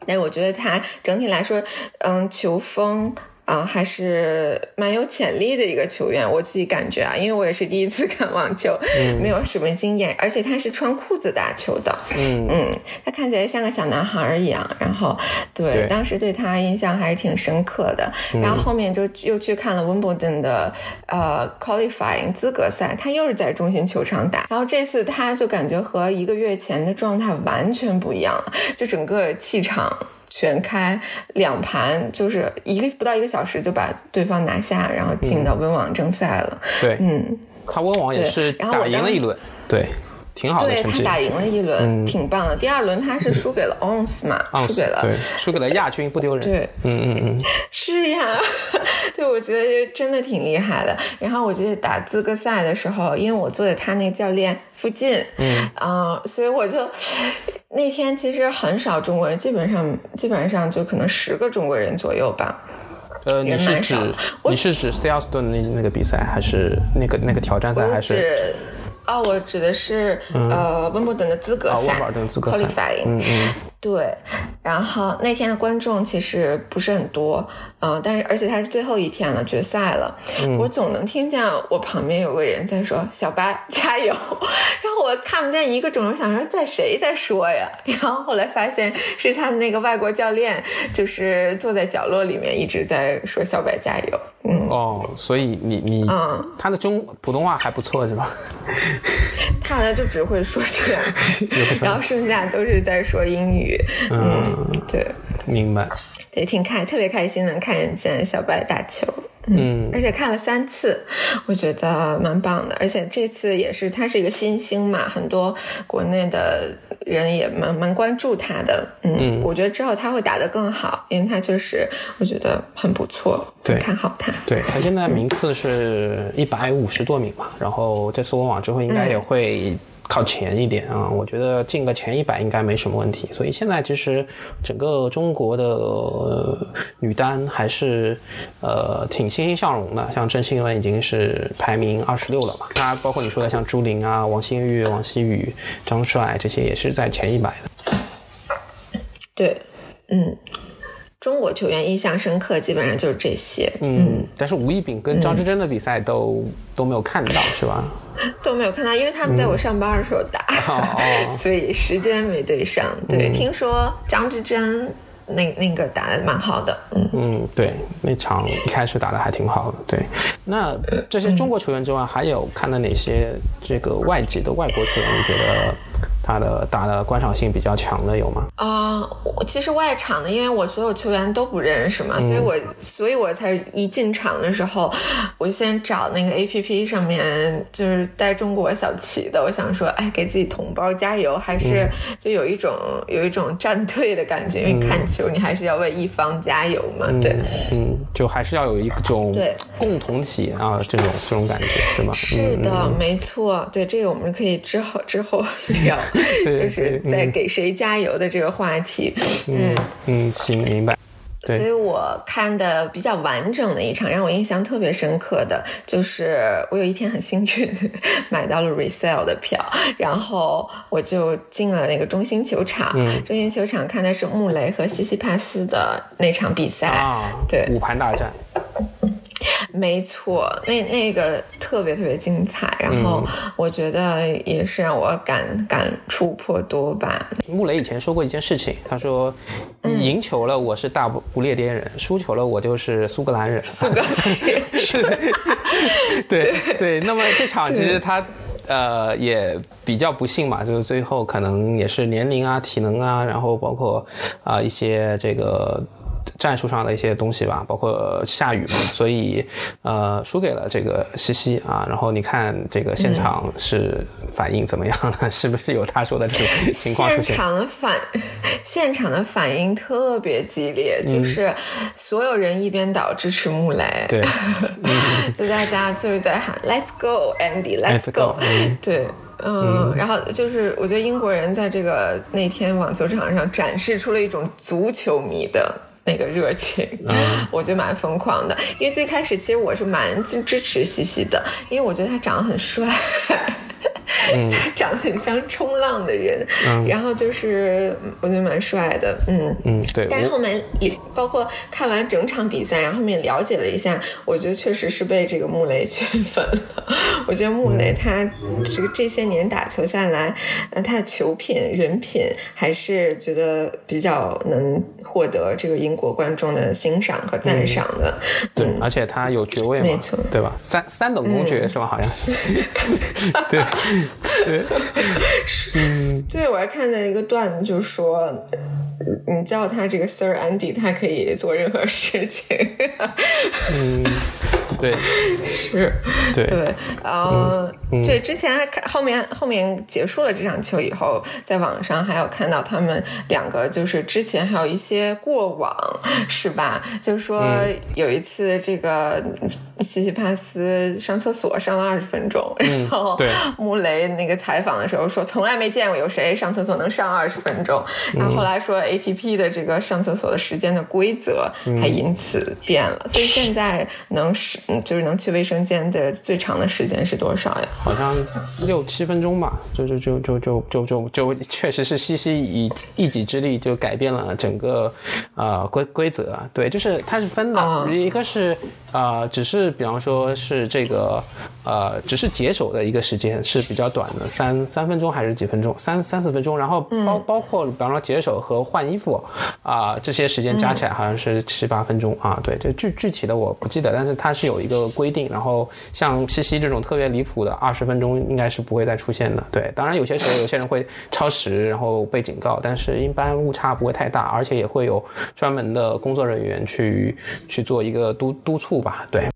但我觉得他整体来说，嗯，球风。啊，还是蛮有潜力的一个球员，我自己感觉啊，因为我也是第一次 (laughs) 看网球，没有什么经验，而且他是穿裤子打球的，嗯嗯，他看起来像个小男孩一样，然后对，当时对他印象还是挺深刻的，然后后面就又去看了温布顿的呃 qualifying 资格赛，他又是在中心球场打，然后这次他就感觉和一个月前的状态完全不一样了，就整个气场。全开两盘，就是一个不到一个小时就把对方拿下，然后进到温网正赛了。对，嗯，他温网也是打赢了一轮，对，挺好的对他打赢了一轮，挺棒的。第二轮他是输给了 Ons 嘛，输给了，对，输给了亚军，不丢人。对，嗯嗯嗯，是呀，(laughs) 对，我觉得真的挺厉害的。然后我记得打资格赛的时候，因为我坐在他那个教练附近，嗯啊，所以我就。那天其实很少中国人，基本上基本上就可能十个中国人左右吧。呃，你是指你是指 s a l e s t o n 那那个比赛，还是那个那个挑战赛，还是？哦，我指的是呃温布顿的资格赛，qualifying。嗯嗯。对，然后那天的观众其实不是很多，嗯，但是而且他是最后一天了，决赛了，我总能听见我旁边有个人在说“小白加油”，(laughs) 然后我看不见一个中，我想说在谁在说呀？(laughs) 然后后来发现是他的那个外国教练，就是坐在角落里面一直在说“小白加油”。嗯，哦，所以你你，嗯，他的中普通话还不错是吧？(laughs) 他好像就只会说这两句，然后剩下都是在说英语。嗯，对，明白，对，挺开，特别开心能看见小白打球，嗯，而且看了三次，我觉得蛮棒的，而且这次也是他是一个新星嘛，很多国内的人也蛮蛮关注他的，嗯，我觉得之后他会打得更好，因为他确实我觉得很不错，对，看好他，对他现在名次是一百五十多名嘛，然后这次温网之后应该也会。靠前一点啊，我觉得进个前一百应该没什么问题。所以现在其实整个中国的女单还是呃挺欣欣向荣的。像郑钦文已经是排名二十六了嘛，那包括你说的像朱琳啊、王欣玉、王希雨、张帅这些也是在前一百的。对，嗯，中国球员印象深刻基本上就是这些。嗯，但是吴亦丙跟张之臻的比赛都都没有看到，是吧？(laughs) 都没有看到，因为他们在我上班的时候打，(laughs) 所以时间没对上。对，听说张之臻那那个打的蛮好的，嗯嗯，对，那场一开始打的还挺好的。对，那这些中国球员之外，还有看到哪些这个外籍的外国球员？你觉得？他的打的观赏性比较强的有吗？啊，我其实外场的，因为我所有球员都不认识嘛，所以我所以我才一进场的时候，我先找那个 A P P 上面就是带中国小旗的，我想说，哎，给自己同胞加油，还是就有一种有一种站队的感觉，因为看球你还是要为一方加油嘛，对，嗯，就还是要有一种对共同体啊，这种这种感觉是吗？是的，没错，对这个我们可以之后之后聊。(laughs) 就是在给谁加油的这个话题，嗯嗯，行，明白。所以我看的比较完整的一场，让我印象特别深刻的就是我有一天很幸运 (laughs) 买到了 resale 的票，然后我就进了那个中心球场。中心球场看的是穆雷和西西帕斯的那场比赛，对，五盘大战。(laughs) 没错，那那个特别特别精彩，然后我觉得也是让我感感触颇多吧。穆雷以前说过一件事情，他说：“赢球了我是大不列颠人，输球了我就是苏格兰人。”苏格兰人 (laughs) 是，对对。那么这场其实他呃也比较不幸嘛，就是最后可能也是年龄啊、体能啊，然后包括啊一些这个。战术上的一些东西吧，包括下雨嘛，所以呃输给了这个西西啊。然后你看这个现场是反应怎么样呢？(laughs) 是不是有他说的这种 (laughs) 情况出现？现场的反现场的反应特别激烈，就是所有人一边倒支持穆雷，对，(laughs) 就大家就是在喊 “Let's go Andy，Let's go”，对。嗯，然后就是我觉得英国人在这个那天网球场上展示出了一种足球迷的那个热情，(laughs) 我觉得蛮疯狂的。因为最开始其实我是蛮支持西西的，因为我觉得他长得很帅。他 (laughs) 长得很像冲浪的人，然后就是我觉得蛮帅的，嗯嗯对。但是后面也包括看完整场比赛，然后后面了解了一下，我觉得确实是被这个穆雷圈粉了。(laughs) 我觉得穆雷他这个这些年打球下来，呃，他的球品、人品还是觉得比较能获得这个英国观众的欣赏和赞赏的。对，而且他有爵位嘛，没错，对吧？三三等公爵是吧？好像是。(laughs) 对。对，嗯，对我还看见一个段子，就是说，你叫他这个 Sir Andy，他可以做任何事情。嗯，对，是，对，对，呃，对，之前还看后面后面结束了这场球以后，在网上还有看到他们两个，就是之前还有一些过往，是吧？就是说有一次这个西西帕斯上厕所上了二十分钟，然后对。穆雷那个采访的时候说，从来没见过有谁上厕所能上二十分钟。然后后来说，ATP 的这个上厕所的时间的规则还因此变了。所以现在能是就是能去卫生间的最长的时间是多少呀？好像六七分钟吧。就就就就就就就就确实是西西以一己之力就改变了整个呃规规则。对，就是它是分的，一个是呃只是比方说是这个呃只是解手的一个时间。是比较短的，三三分钟还是几分钟？三三四分钟。然后包包括比方说解手和换衣服啊，这些时间加起来好像是七八分钟啊。对，就具具体的我不记得，但是它是有一个规定。然后像西西这种特别离谱的二十分钟，应该是不会再出现的。对，当然有些时候有些人会超时，然后被警告，但是一般误差不会太大，而且也会有专门的工作人员去去做一个督督促吧。对，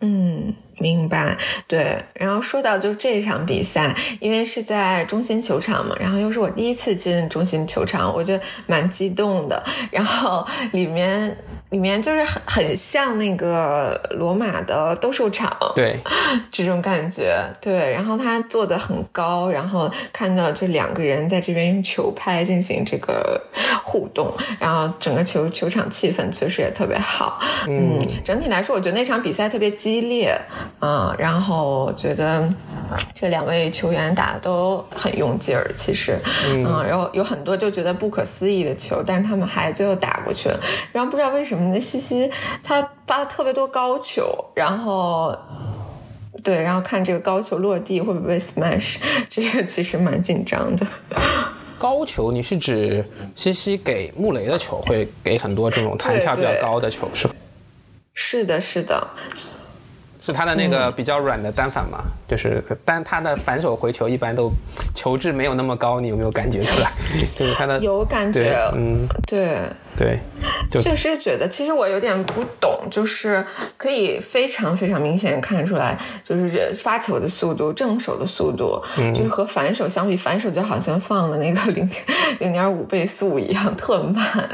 嗯。明白，对。然后说到就是这场比赛，因为是在中心球场嘛，然后又是我第一次进中心球场，我就蛮激动的。然后里面里面就是很很像那个罗马的斗兽场，对，(laughs) 这种感觉，对。然后他坐的很高，然后看到这两个人在这边用球拍进行这个互动，然后整个球球场气氛确实也特别好。嗯，整体来说，我觉得那场比赛特别激烈。嗯，然后觉得这两位球员打的都很用劲儿，其实，嗯，然后有很多就觉得不可思议的球，但是他们还最后打过去了。然后不知道为什么那西西他发了特别多高球，然后对，然后看这个高球落地会不会 smash，(laughs) 这个其实蛮紧张的。高球，你是指西西给穆雷的球会给很多这种弹跳比较高的球，是是的，是的。是他的那个比较软的单反嘛，就是但他的反手回球一般都球质没有那么高，你有没有感觉出来？就是他的有感觉，嗯，对。对，(laughs) 确实觉得，其实我有点不懂，就是可以非常非常明显看出来，就是发球的速度、正手的速度，就是和反手相比，反手就好像放了那个零 (laughs) 零点五倍速一样，特慢。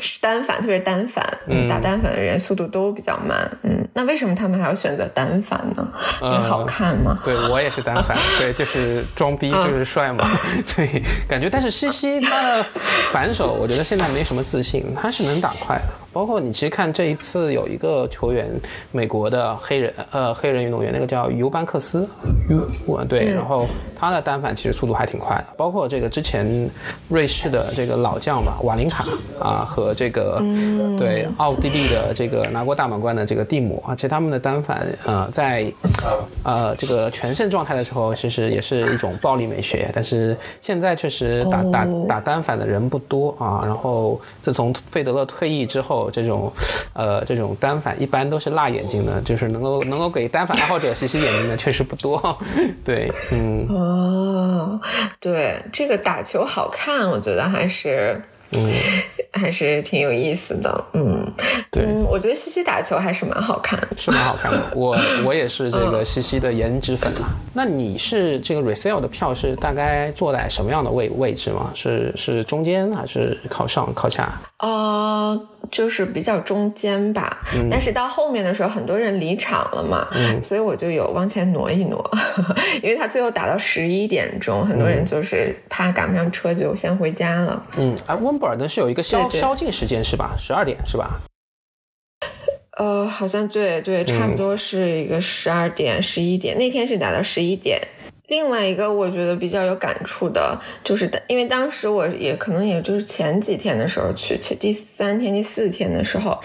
是单反，特别是单反，打单反的人速度都比较慢。嗯，那为什么他们还要选择单反呢？因为好看吗？对我也是单反，(laughs) 对，就是装逼，就是帅嘛。对，感觉，但是西西他的反手，我觉得现在没什么自信。他是能打快的，包括你其实看这一次有一个球员，美国的黑人呃黑人运动员，那个叫尤班克斯，尤对，然后他的单反其实速度还挺快的，包括这个之前瑞士的这个老将吧瓦林卡啊和这个对奥地利的这个拿过大满贯的这个蒂姆啊，其实他们的单反呃在呃这个全盛状态的时候，其实也是一种暴力美学，但是现在确实打打打单反的人不多啊，然后自。从费德勒退役之后，这种，呃，这种单反一般都是辣眼睛的，就是能够能够给单反爱好者洗洗眼睛的 (laughs) 确实不多。(laughs) 对，嗯，哦，对，这个打球好看，我觉得还是嗯，还是挺有意思的。嗯，对，我觉得西西打球还是蛮好看的，是蛮好看的。(laughs) 我我也是这个西西的颜值粉嘛。那你是这个 resale 的票是大概坐在什么样的位位置吗？是是中间还是靠上靠下？呃，就是比较中间吧。但是到后面的时候，很多人离场了嘛，所以我就有往前挪一挪，因为他最后打到十一点钟，很多人就是怕赶不上车，就先回家了。嗯，而温布尔登是有一个宵宵禁时间是吧？十二点是吧？呃，好像对对，差不多是一个十二点、十一点。那天是打到十一点。另外一个我觉得比较有感触的，就是因为当时我也可能也就是前几天的时候去，前第三天、第四天的时候。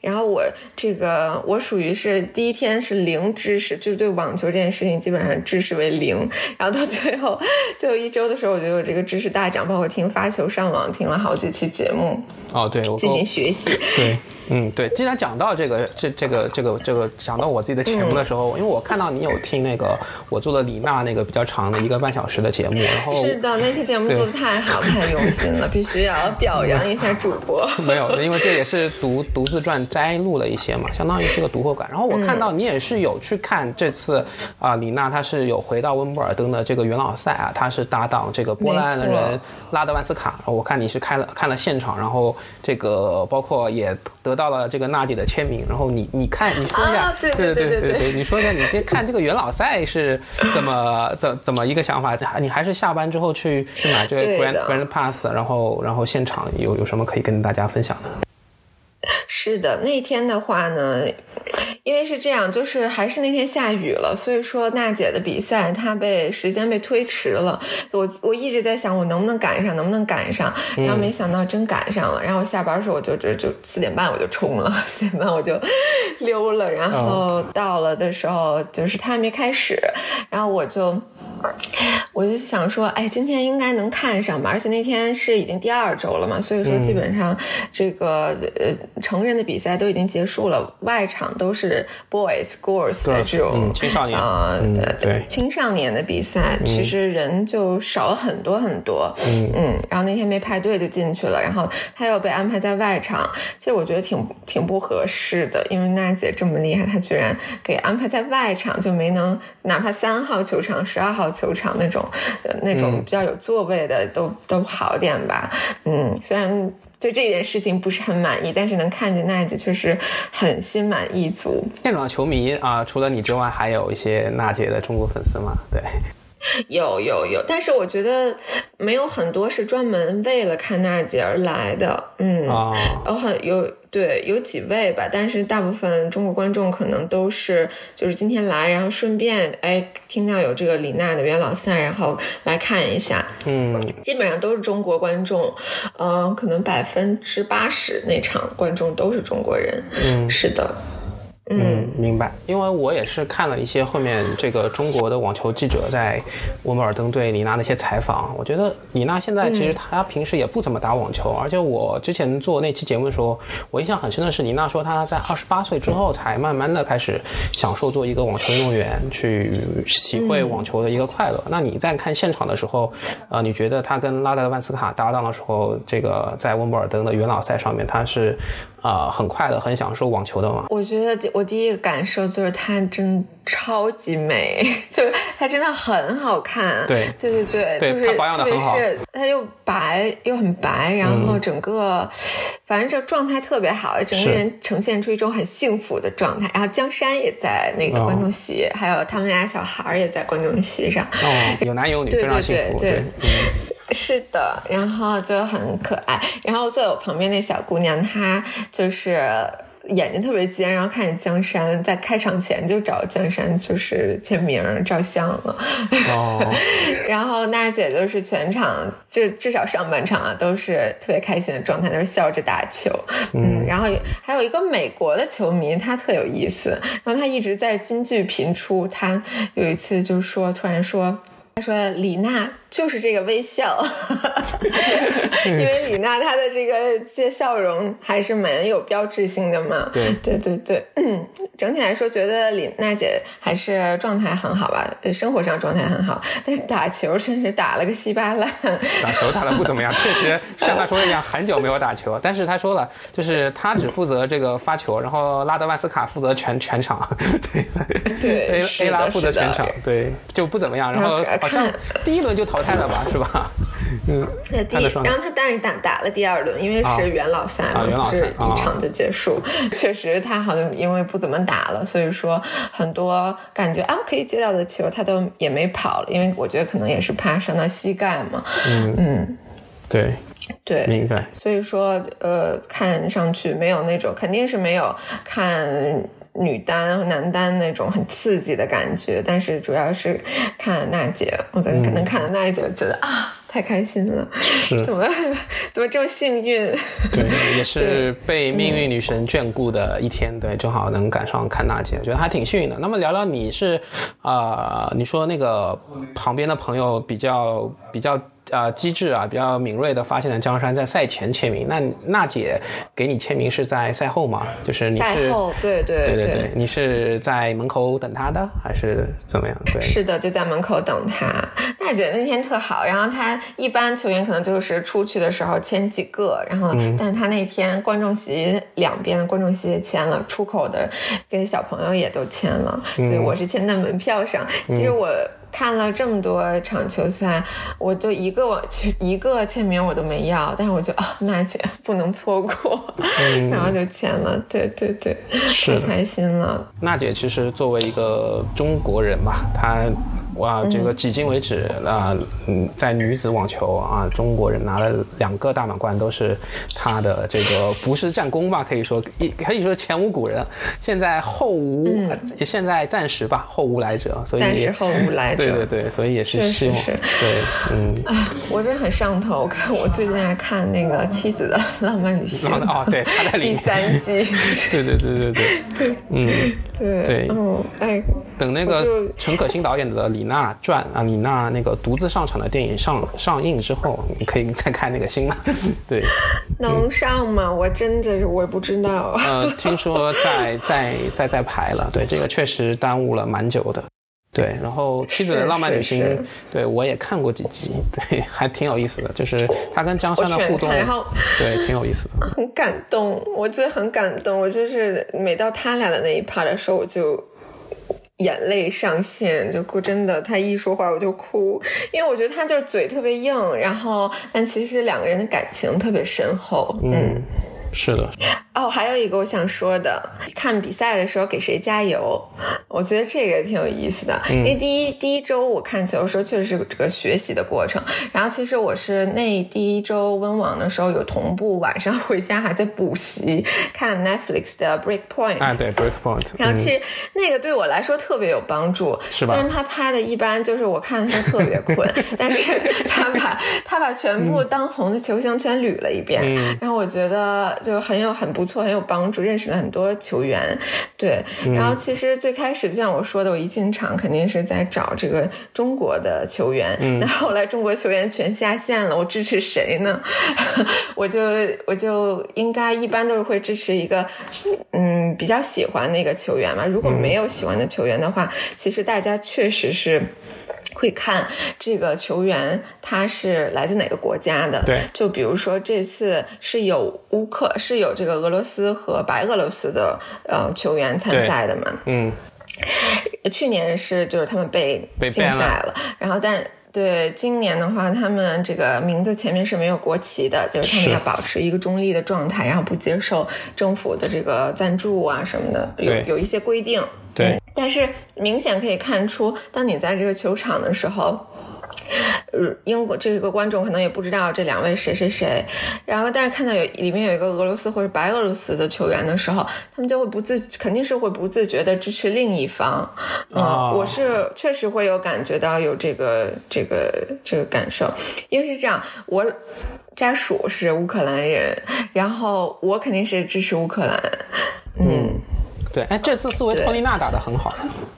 然后我这个我属于是第一天是零知识，就是对网球这件事情基本上知识为零。然后到最后最后一周的时候，我觉得我这个知识大涨，包括听发球上网听了好几期节目。哦，对，进行学习。对，(laughs) 嗯，对。既然讲到这个这这个这个这个讲到我自己的节目的时候，因为我看到你有听那个我做的李娜那个比较长的一个半小时的节目，然后是的，那期节目做的太好太用心了，(laughs) 必须要表扬一下主播。(laughs) (laughs) 没有，因为这也是独独自传。摘录了一些嘛，相当于是个读后感。然后我看到你也是有去看这次啊，李娜她是有回到温布尔登的这个元老赛啊，她是搭档这个波兰的人拉德万斯卡。然后我看你是开了看了现场，然后这个包括也得到了这个娜姐的签名。然后你你看你说一下，对对对对对，你说一下你这看这个元老赛是怎么 (laughs) 怎怎么一个想法？你还是下班之后去去买这个 Grand Grand Pass，然后然后现场有有什么可以跟大家分享的？(laughs) 是的，那天的话呢，因为是这样，就是还是那天下雨了，所以说娜姐的比赛她被时间被推迟了。我我一直在想，我能不能赶上，能不能赶上，然后没想到真赶上了。然后下班的时候我就就就四点半我就冲了，(laughs) 四点半我就溜了，然后到了的时候就是他还没开始，然后我就。我就想说，哎，今天应该能看上吧？而且那天是已经第二周了嘛，所以说基本上这个呃成人的比赛都已经结束了，外场都是 boys girls 的这种青少年啊，对青少年的比赛，其实人就少了很多很多。嗯嗯，然后那天没排队就进去了，然后他又被安排在外场，其实我觉得挺挺不合适的，因为娜姐这么厉害，她居然给安排在外场，就没能哪怕三号球场、十二号。球场那种，那种比较有座位的都都好点吧。嗯，虽然对这件事情不是很满意，但是能看见娜姐确实很心满意足。现场球迷啊，除了你之外，还有一些娜姐的中国粉丝嘛？对。(laughs) 有有有，但是我觉得没有很多是专门为了看娜姐而来的，嗯，有很有对有几位吧，但是大部分中国观众可能都是就是今天来，然后顺便哎听到有这个李娜的元老赛，然后来看一下，嗯，基本上都是中国观众，嗯，可能百分之八十那场观众都是中国人，嗯，是的。嗯，明白。因为我也是看了一些后面这个中国的网球记者在温布尔登对李娜的一些采访，我觉得李娜现在其实她平时也不怎么打网球，而且我之前做那期节目的时候，我印象很深的是李娜说她在二十八岁之后才慢慢的开始享受做一个网球运动员，去体会网球的一个快乐。那你在看现场的时候，呃，你觉得她跟拉德万斯卡搭档的时候，这个在温布尔登的元老赛上面，她是？啊，很快的，很享受网球的嘛。我觉得我第一个感受就是它真超级美，(laughs) 就是她真的很好看。对对对对，就是特别是它又白又很白，然后整个反正这状态特别好，整个人呈现出一种很幸福的状态。然后江山也在那个观众席，还有他们家小孩也在观众席上。哦，有男有女，对对对对。是的，然后就很可爱。然后坐我旁边那小姑娘，她就是眼睛特别尖，然后看见江山在开场前就找江山就是签名照相了。哦。(laughs) 然后娜姐就是全场就至少上半场啊都是特别开心的状态，都是笑着打球。嗯。然后还有一个美国的球迷，他特有意思，然后他一直在金句频出。他有一次就说，突然说。他说李娜就是这个微笑，(laughs) 因为李娜她的这个这笑容还是蛮有标志性的嘛。对对对对，嗯，(clears throat) 整体来说觉得李娜姐还是状态很好吧，生活上状态很好，但是打球真是打了个稀巴烂。打球打的不怎么样，(laughs) 确实像他说的一样，很久没有打球。但是他说了，就是他只负责这个发球，然后拉德万斯卡负责全全场。对 (laughs) 对，A A 拉负责全场，对，就不怎么样。然后好像第一轮就淘汰了吧，(laughs) 是吧？嗯，第一，然后他但是打打了第二轮，因为是元老赛嘛，是一场就结束。(laughs) 确实，他好像因为不怎么打了，所以说很多感觉啊可以接到的球，他都也没跑了，因为我觉得可能也是怕伤到膝盖嘛。嗯嗯，对对，明白。所以说，呃，看上去没有那种，肯定是没有看。女单和男单那种很刺激的感觉，但是主要是看娜姐，我在可能看了娜姐，觉得啊，太开心了，怎么 (laughs) 怎么这么幸运？对，也 (laughs) 是被命运女神眷顾的一天，对，正好能赶上看娜姐，觉得还挺幸运的。那么聊聊你是啊，你说那个旁边的朋友比较比较。啊，机智啊，比较敏锐的发现了江山在赛前签名。那娜姐给你签名是在赛后吗？就是赛后，对对对对，你是在门口等他的，还是怎么样？对，是的，就在门口等他。娜姐那天特好，然后她一般球员可能就是出去的时候签几个，然后，但是她那天观众席两边的观众席也签了，出口的跟小朋友也都签了。对，我是签在门票上。其实我。看了这么多场球赛，我就一个其实一个签名我都没要，但是我觉得啊，娜姐不能错过，(laughs) 然后就签了。对对对，是开心了。娜姐其实作为一个中国人吧，她。哇，这个迄今为止啊，嗯，在女子网球啊，中国人拿了两个大满贯，都是他的这个不是战功吧？可以说一可以说前无古人，现在后无，现在暂时吧，后无来者，所以暂时后无来者，(laughs) 对对对，所以也是希望，对，嗯，啊，我真的很上头，我看我最近在看那个妻子的浪漫旅行，(laughs) 哦，对，他在 (laughs) 第三季，对对对对对，对，嗯，对。对，哦，哎，等那个陈可辛导演的李。李娜传啊，李娜那个独自上场的电影上上映之后，你可以再看那个新的。(laughs) 对，能上吗？我真的是我也不知道。呃，听说 (laughs) 在在在在排了。对，这个确实耽误了蛮久的。对，然后妻子的浪漫旅行，对我也看过几集，对，还挺有意思的。就是他跟江山的互动，然后对，挺有意思的。很感动，我觉得很感动。我就是每到他俩的那一 part 的时候，我就。眼泪上线就哭，真的，他一说话我就哭，因为我觉得他就是嘴特别硬，然后但其实两个人的感情特别深厚，嗯。是的，哦，还有一个我想说的，看比赛的时候给谁加油？我觉得这个挺有意思的，因为第一第一周我看球的时候确实是这个学习的过程，然后其实我是那第一周温网的时候有同步，晚上回家还在补习看 Netflix 的 Break Point，啊对 Break Point，然后其实那个对我来说特别有帮助，虽然他拍的一般，就是我看的时候特别困，(laughs) 但是他把他把全部当红的球星全捋了一遍，然后我觉得。就很有很不错，很有帮助，认识了很多球员，对。然后其实最开始就像我说的，我一进场肯定是在找这个中国的球员，那后来中国球员全下线了，我支持谁呢？(laughs) 我就我就应该一般都是会支持一个嗯比较喜欢的一个球员嘛。如果没有喜欢的球员的话，其实大家确实是。会看这个球员他是来自哪个国家的？对，就比如说这次是有乌克，是有这个俄罗斯和白俄罗斯的呃球员参赛的嘛？嗯，去年是就是他们被禁赛了，然后但对今年的话，他们这个名字前面是没有国旗的，就是他们要保持一个中立的状态，然后不接受政府的这个赞助啊什么的，有有一些规定。对，但是明显可以看出，当你在这个球场的时候，呃，英国这个观众可能也不知道这两位谁谁谁，然后但是看到有里面有一个俄罗斯或者白俄罗斯的球员的时候，他们就会不自肯定是会不自觉的支持另一方。嗯，我是确实会有感觉到有这个这个这个感受，因为是这样，我家属是乌克兰人，然后我肯定是支持乌克兰。嗯。对，哎，这次斯维托利娜打的很好，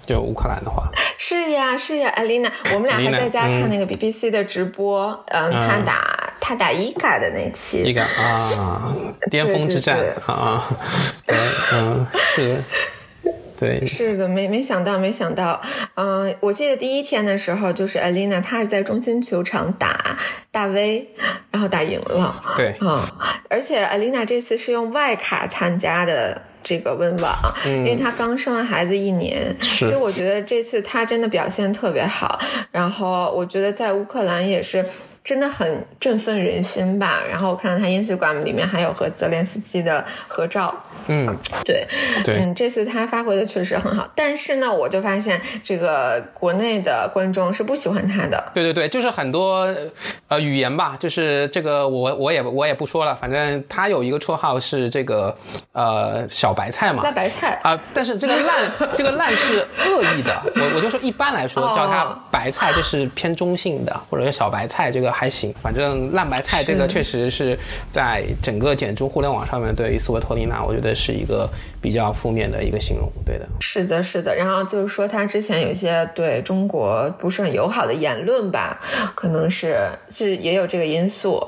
就乌克兰的话，是呀是呀，艾琳娜，我们俩还在家看那个 BBC 的直播，嗯，他打他打伊嘎的那期，伊嘎啊，(laughs) 巅峰之战啊，对，嗯，是。对，(laughs) 是的，没没想到，没想到，嗯，我记得第一天的时候，就是艾丽娜，她是在中心球场打大 V，然后打赢了，对，啊，而且艾丽娜这次是用外卡参加的这个温网，因为她刚生完孩子一年，所以我觉得这次她真的表现特别好，然后我觉得在乌克兰也是。真的很振奋人心吧。然后我看到他 Instagram 里面还有和泽连斯基的合照。嗯，对，对，嗯，这次他发挥的确实很好。但是呢，我就发现这个国内的观众是不喜欢他的。对对对，就是很多呃语言吧，就是这个我我也我也不说了，反正他有一个绰号是这个呃小白菜嘛，烂白菜啊。但是这个烂 (laughs) 这个烂是恶意的，我我就说一般来说叫他白菜就是偏中性的，或者说小白菜这个。还行，反正烂白菜这个确实是在整个简中互联网上面对于斯维托丽娜，我觉得是一个比较负面的一个形容。对的，是的，是的。然后就是说他之前有一些对中国不是很友好的言论吧，可能是是也有这个因素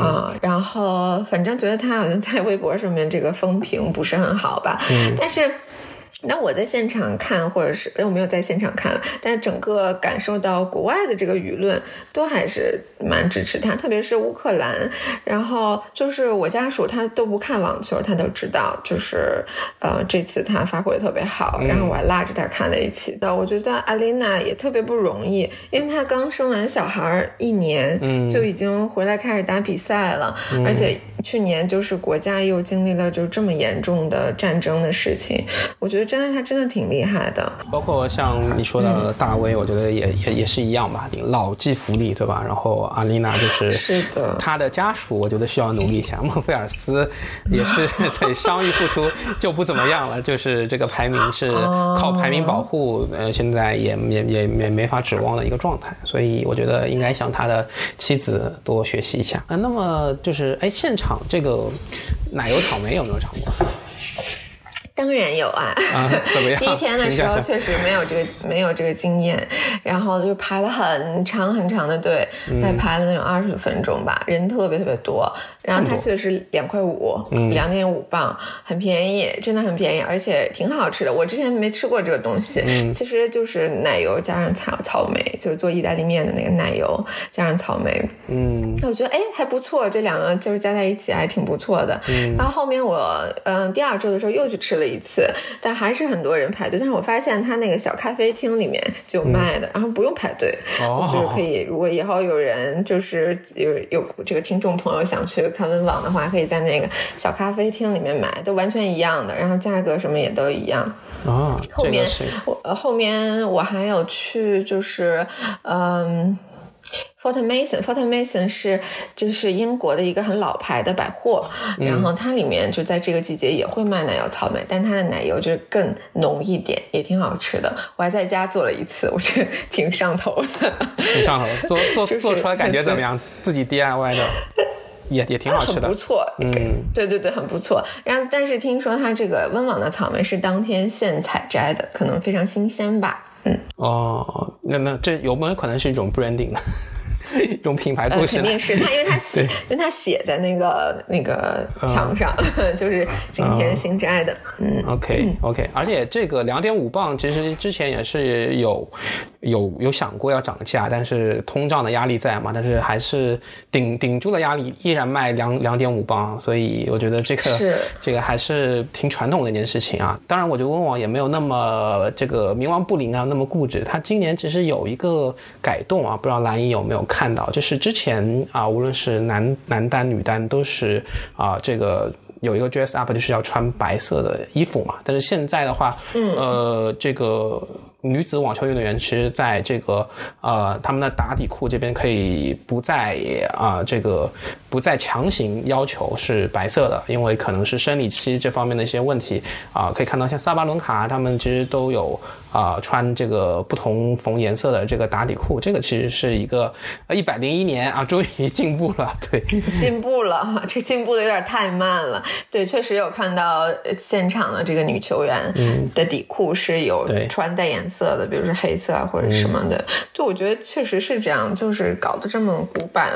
啊。然后反正觉得他好像在微博上面这个风评不是很好吧，但是。那我在现场看，或者是我没有在现场看，但是整个感受到国外的这个舆论都还是蛮支持他，特别是乌克兰。然后就是我家属他都不看网球，他都知道，就是呃这次他发挥的特别好，然后我还拉着他看了一期的。我觉得阿琳娜也特别不容易，因为她刚生完小孩一年，就已经回来开始打比赛了，而且去年就是国家又经历了就这么严重的战争的事情，我觉得。真的，他真的挺厉害的。包括像你说的大威，我觉得也也也是一样吧，老骥伏枥，对吧？然后阿丽娜就是是的，他的家属我觉得需要努力一下。孟菲尔斯也是对伤愈复出就不怎么样了，就是这个排名是靠排名保护，呃，现在也也也也没法指望的一个状态。所以我觉得应该向他的妻子多学习一下。啊，那么就是哎，现场这个奶油草莓有没有尝过？当然有啊，(laughs) 第一天的时候确实没有这个没有这个经验，然后就排了很长很长的队，还排了能有二十分钟吧，人特别特别多。然后它确实两块五，两点五磅，很便宜，真的很便宜，而且挺好吃的。我之前没吃过这个东西，(laughs) 其实就是奶油加上草草莓，就是做意大利面的那个奶油加上草莓。嗯，那我觉得哎还不错，这两个就是加在一起还挺不错的。然后后面我嗯第二周的时候又去吃了一次，但还是很多人排队。但是我发现他那个小咖啡厅里面就有卖的，然后不用排队，就是可以。如果以后有人就是有有这个听众朋友想去。看温网的话，可以在那个小咖啡厅里面买，都完全一样的，然后价格什么也都一样。啊，后面我后面我还有去，就是嗯，Fortnum Mason，Fortnum Mason 是就是英国的一个很老牌的百货，然后它里面就在这个季节也会卖奶油草莓，但它的奶油就是更浓一点，也挺好吃的。我还在家做了一次，我觉得挺上头的。挺上头，做 (laughs) 做做出来感觉怎么样？自己 DIY 的。也也挺好吃的，不错，嗯，对对对，很不错。然后，但是听说它这个温网的草莓是当天现采摘的，可能非常新鲜吧，嗯。哦，那那这有没有可能是一种 branding？一种品牌故事，肯定是他，因为他 (laughs) 写，因为他写在那个那个墙上，(laughs) 就是今天新摘的。嗯，OK OK，而且这个两点五磅，其实之前也是有有有想过要涨价，但是通胀的压力在嘛，但是还是顶顶住了压力，依然卖两两点五磅，所以我觉得这个 (laughs) 这个还是挺传统的一件事情啊。当然，我觉得温网也没有那么这个冥顽不灵啊，那么固执。他今年其实有一个改动啊，不知道蓝姨有没有看。看到就是之前啊，无论是男男单女单，都是啊，这个有一个 dress up，就是要穿白色的衣服嘛。但是现在的话，嗯，呃，这个。女子网球运动员其实在这个呃他们的打底裤这边可以不再啊这个不再强行要求是白色的，因为可能是生理期这方面的一些问题啊。可以看到像萨巴伦卡他们其实都有啊穿这个不同缝颜色的这个打底裤，这个其实是一个一百零一年啊 (laughs) 终于进步了，(laughs) 对，进步了，(laughs) 这进步的有点太慢了。对，确实有看到现场的这个女球员的底裤是有穿带颜。色的，比如说黑色啊或者什么的。就我觉得确实是这样，就是搞得这么古板，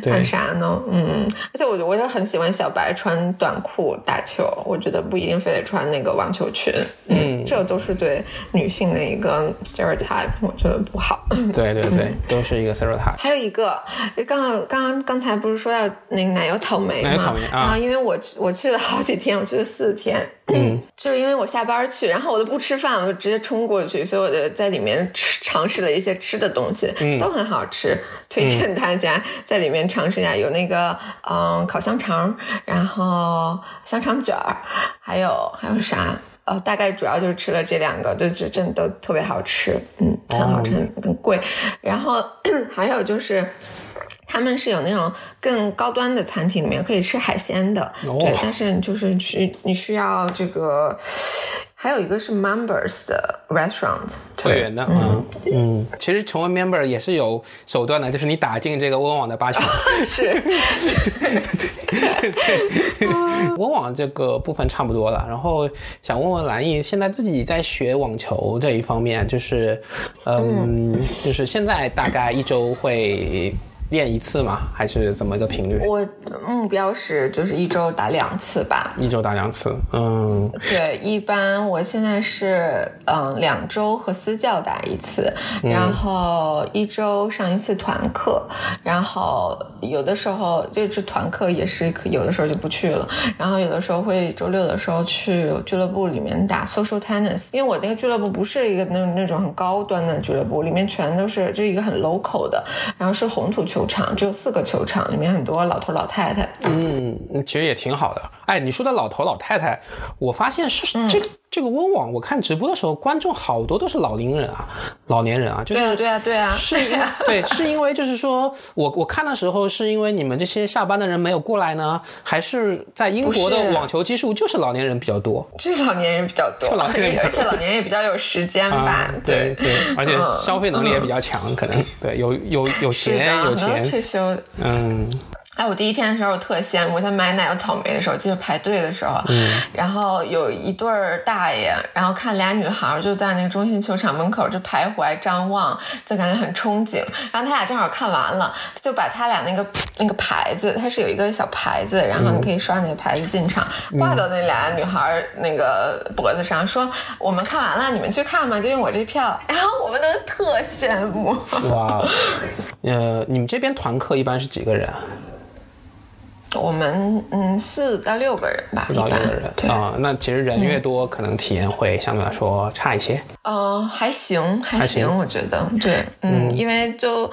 干啥呢？嗯，而且我我也很喜欢小白穿短裤打球，我觉得不一定非得穿那个网球裙。嗯，这都是对女性的一个 stereotype，我觉得不好。对对对，都是一个 stereotype。还有一个，刚刚刚刚才不是说到那个奶油草莓奶油草莓啊，然后因为我我去了好几天，我去了四天。嗯，(clears throat) 就是因为我下班去，然后我都不吃饭，我就直接冲过去，所以我就在里面吃尝试了一些吃的东西，都很好吃，推荐大家在里面尝试一下。有那个嗯烤香肠，然后香肠卷儿，还有还有啥？呃，大概主要就是吃了这两个，就就真的都特别好吃，嗯，很好吃，很贵。然后 (clears throat) 还有就是。他们是有那种更高端的餐厅，里面可以吃海鲜的，对，但是就是需你需要这个，还有一个是 members 的 restaurant 会员的，嗯嗯，其实成为 member 也是有手段的，就是你打进这个温网的八强，(laughs) 是，(laughs) 温网这个部分差不多了，然后想问问蓝毅，现在自己在学网球这一方面，就是嗯，就是现在大概一周会。练一次吗？还是怎么一个频率？我目标是就是一周打两次吧。一周打两次，嗯，对，一般我现在是嗯两周和私教打一次，然后一周上一次团课，然后有的时候这这团课也是有的时候就不去了，然后有的时候会周六的时候去俱乐部里面打 social tennis，因为我那个俱乐部不是一个那那种很高端的俱乐部，里面全都是这一个很 local 的，然后是红土球。球场只有四个球场，里面很多老头老太太。嗯，其实也挺好的。哎，你说的老头老太太，我发现是这个这个温网，我看直播的时候，观众好多都是老龄人啊，老年人啊，就是对啊对啊，是因对，是因为就是说我我看的时候，是因为你们这些下班的人没有过来呢，还是在英国的网球基数就是老年人比较多？是老年人比较多，就老年人，(laughs) 而且老年人也比较有时间吧？对对，而且消费能力也比较强，可能对有有有钱有钱退休，嗯。哎，我第一天的时候特羡慕，我在买奶油草莓的时候，记得排队的时候，然后有一对儿大爷，然后看俩女孩就在那个中心球场门口就徘徊张望，就感觉很憧憬。然后他俩正好看完了，就把他俩那个那个牌子，他是有一个小牌子，然后你可以刷那个牌子进场，挂到那俩女孩那个脖子上，说我们看完了，你们去看吧，就用我这票。然后我们都特羡慕。哇，呃，你们这边团课一般是几个人？我们嗯四到六个人吧，四到六个人啊，那其实人越多，可能体验会相对来说差一些。嗯，还行，还行，我觉得对，嗯，因为就。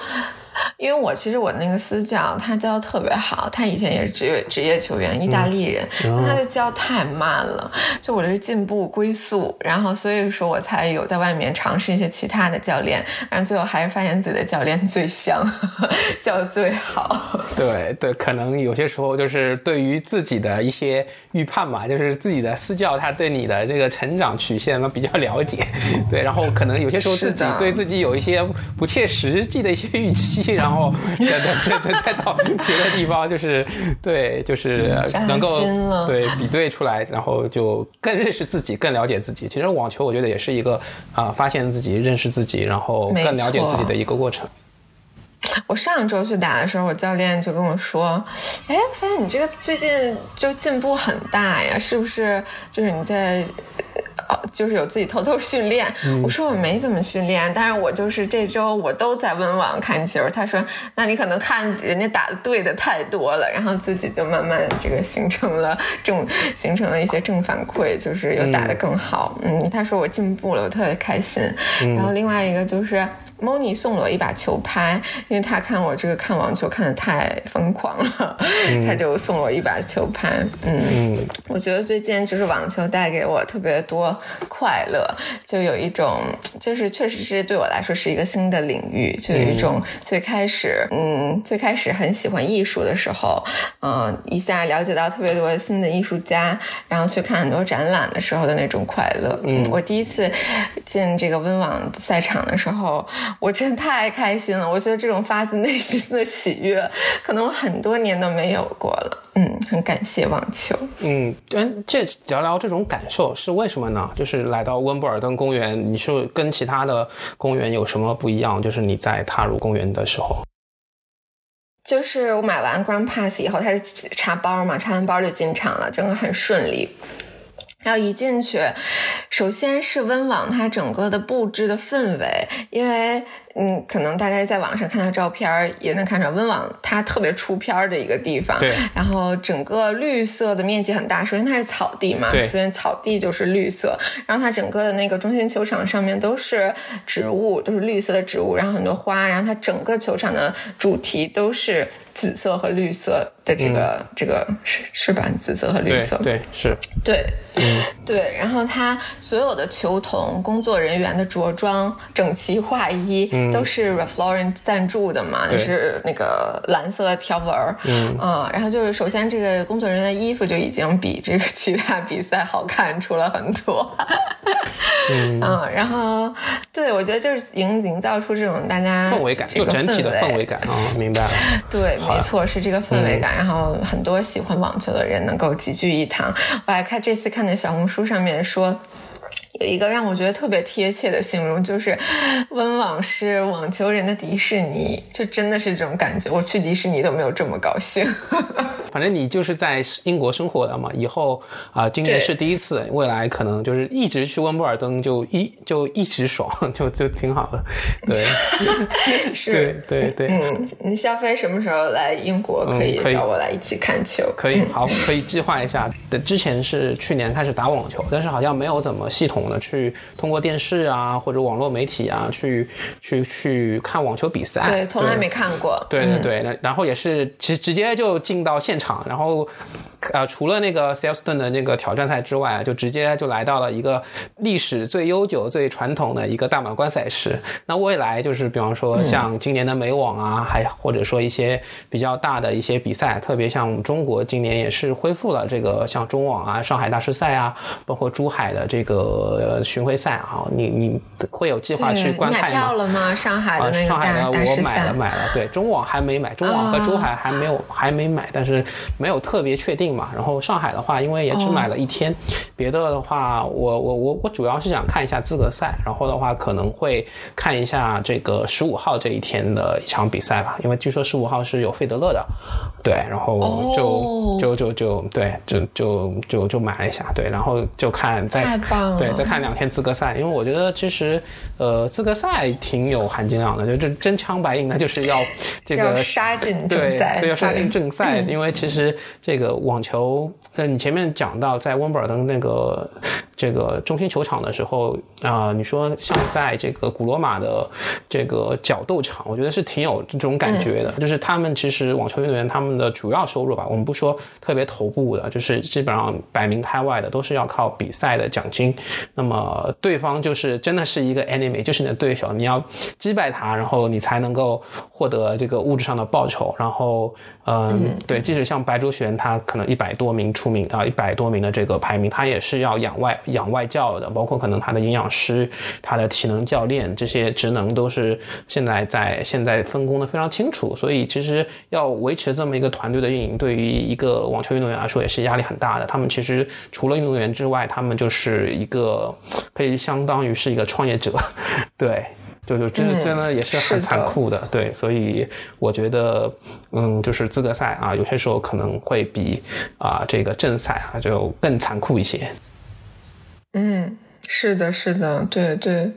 因为我其实我那个私教他教的特别好，他以前也是职业职业球员，意大利人，他就教太慢了，就我这是进步龟速，然后所以说我才有在外面尝试一些其他的教练，然后最后还是发现自己的教练最香，(laughs) 教的最好。(laughs) 对对，可能有些时候就是对于自己的一些预判吧，就是自己的私教他对你的这个成长曲线嘛比较了解，(laughs) 对，然后可能有些时候自己对自己有一些不切实际的一些预期。然后再再再再到别的地方，就是对，就是能够对比对出来，然后就更认识自己，更了解自己。其实网球我觉得也是一个啊，发现自己、认识自己，然后更了解自己的一个过程。(laughs) 我上周去打的时候，我教练就跟我说：“哎，发现你这个最近就进步很大呀，是不是？就是你在。”就是有自己偷偷训练，我说我没怎么训练，但是我就是这周我都在温网看球。他说，那你可能看人家打的对的太多了，然后自己就慢慢这个形成了正，形成了一些正反馈，就是又打得更好。嗯，他说我进步了，我特别开心。然后另外一个就是。莫妮送了我一把球拍，因为他看我这个看网球看的太疯狂了，他就送了我一把球拍。嗯，我觉得最近就是网球带给我特别多快乐，就有一种就是确实是对我来说是一个新的领域，就有一种最开始嗯最开始很喜欢艺术的时候，嗯一下了解到特别多新的艺术家，然后去看很多展览的时候的那种快乐。嗯，我第一次进这个温网赛场的时候，我真的太开心了。我觉得这种发自内心的喜悦，可能我很多年都没有过了。嗯，很感谢网球。嗯，嗯这聊聊这种感受是为什么呢？就是来到温布尔登公园，你是跟其他的公园有什么不一样？就是你在踏入公园的时候。就是我买完 Grand Pass 以后，它是插包嘛，插完包就进场了，整个很顺利。然后一进去，首先是温网它整个的布置的氛围，因为。嗯，可能大家在网上看到照片也能看出来，温网它特别出片的一个地方。对。然后整个绿色的面积很大，首先它是草地嘛，首先草地就是绿色。然后它整个的那个中心球场上面都是植物，都是绿色的植物，然后很多花。然后它整个球场的主题都是紫色和绿色的这个这个是是吧？紫色和绿色。对，是。对，对。然后他所有的球童、工作人员的着装整齐划一。都是 Ralph Lauren 赞助的嘛，就是那个蓝色的条纹儿，嗯，然后就是首先这个工作人员的衣服就已经比这个其他比赛好看出了很多，嗯，(laughs) 然后对我觉得就是营营造出这种大家氛围感，就整体的氛围感啊，明白了，(laughs) 对，没错，是这个氛围感，然后很多喜欢网球的人能够集聚一堂，我还看这次看在小红书上面说。有一个让我觉得特别贴切的形容，就是温网是网球人的迪士尼，就真的是这种感觉。我去迪士尼都没有这么高兴。(laughs) 反正你就是在英国生活的嘛，以后啊，今年是第一次，未来可能就是一直去温布尔登，就一就一直爽，就就挺好的。对，(laughs) 是，对对对。嗯，你肖飞什么时候来英国？可以找我来一起看球。可以，好，可以计划一下。之前是去年开始打网球，但是好像没有怎么系统。去通过电视啊或者网络媒体啊去去去看网球比赛，对，从来没看过。对对对，然后也是其实直接就进到现场，然后。呃，除了那个 Saleston 的那个挑战赛之外，就直接就来到了一个历史最悠久、最传统的一个大满贯赛事。那未来就是，比方说像今年的美网啊，还或者说一些比较大的一些比赛，特别像中国今年也是恢复了这个像中网啊、上海大师赛啊，包括珠海的这个巡回赛啊，你你会有计划去观看吗？买票了吗？上海的那个上海的我买了买了，对，中网还没买，中网和珠海还没有还没买，但是没有特别确定。嘛，然后上海的话，因为也只买了一天，别的的话，我我我我主要是想看一下资格赛，然后的话可能会看一下这个十五号这一天的一场比赛吧，因为据说十五号是有费德勒的，对，然后就就就就对，就就就就买了一下，对，然后就看再对再看两天资格赛，因为我觉得其实呃资格赛挺有含金量的，就这真枪白银的就是要 (laughs) 这个杀进正赛，对，要杀进正赛，因为其实这个网。球，呃，你前面讲到在温布尔登那个这个中心球场的时候啊，你说像在这个古罗马的这个角斗场，我觉得是挺有这种感觉的。就是他们其实网球运动员他们的主要收入吧，我们不说特别头部的，就是基本上百名开外的都是要靠比赛的奖金。那么对方就是真的是一个 enemy，就是你的对手，你要击败他，然后你才能够获得这个物质上的报酬。然后，嗯，对，即使像白卓璇，他可能。一百多名出名啊，一百多名的这个排名，他也是要养外养外教的，包括可能他的营养师、他的体能教练这些职能都是现在在现在分工的非常清楚，所以其实要维持这么一个团队的运营，对于一个网球运动员来说也是压力很大的。他们其实除了运动员之外，他们就是一个可以相当于是一个创业者，(laughs) 对。就就真的真的也是很残酷的，对，所以我觉得，嗯，就是资格赛啊，有些时候可能会比啊这个正赛啊就更残酷一些，嗯。是的，是的，对对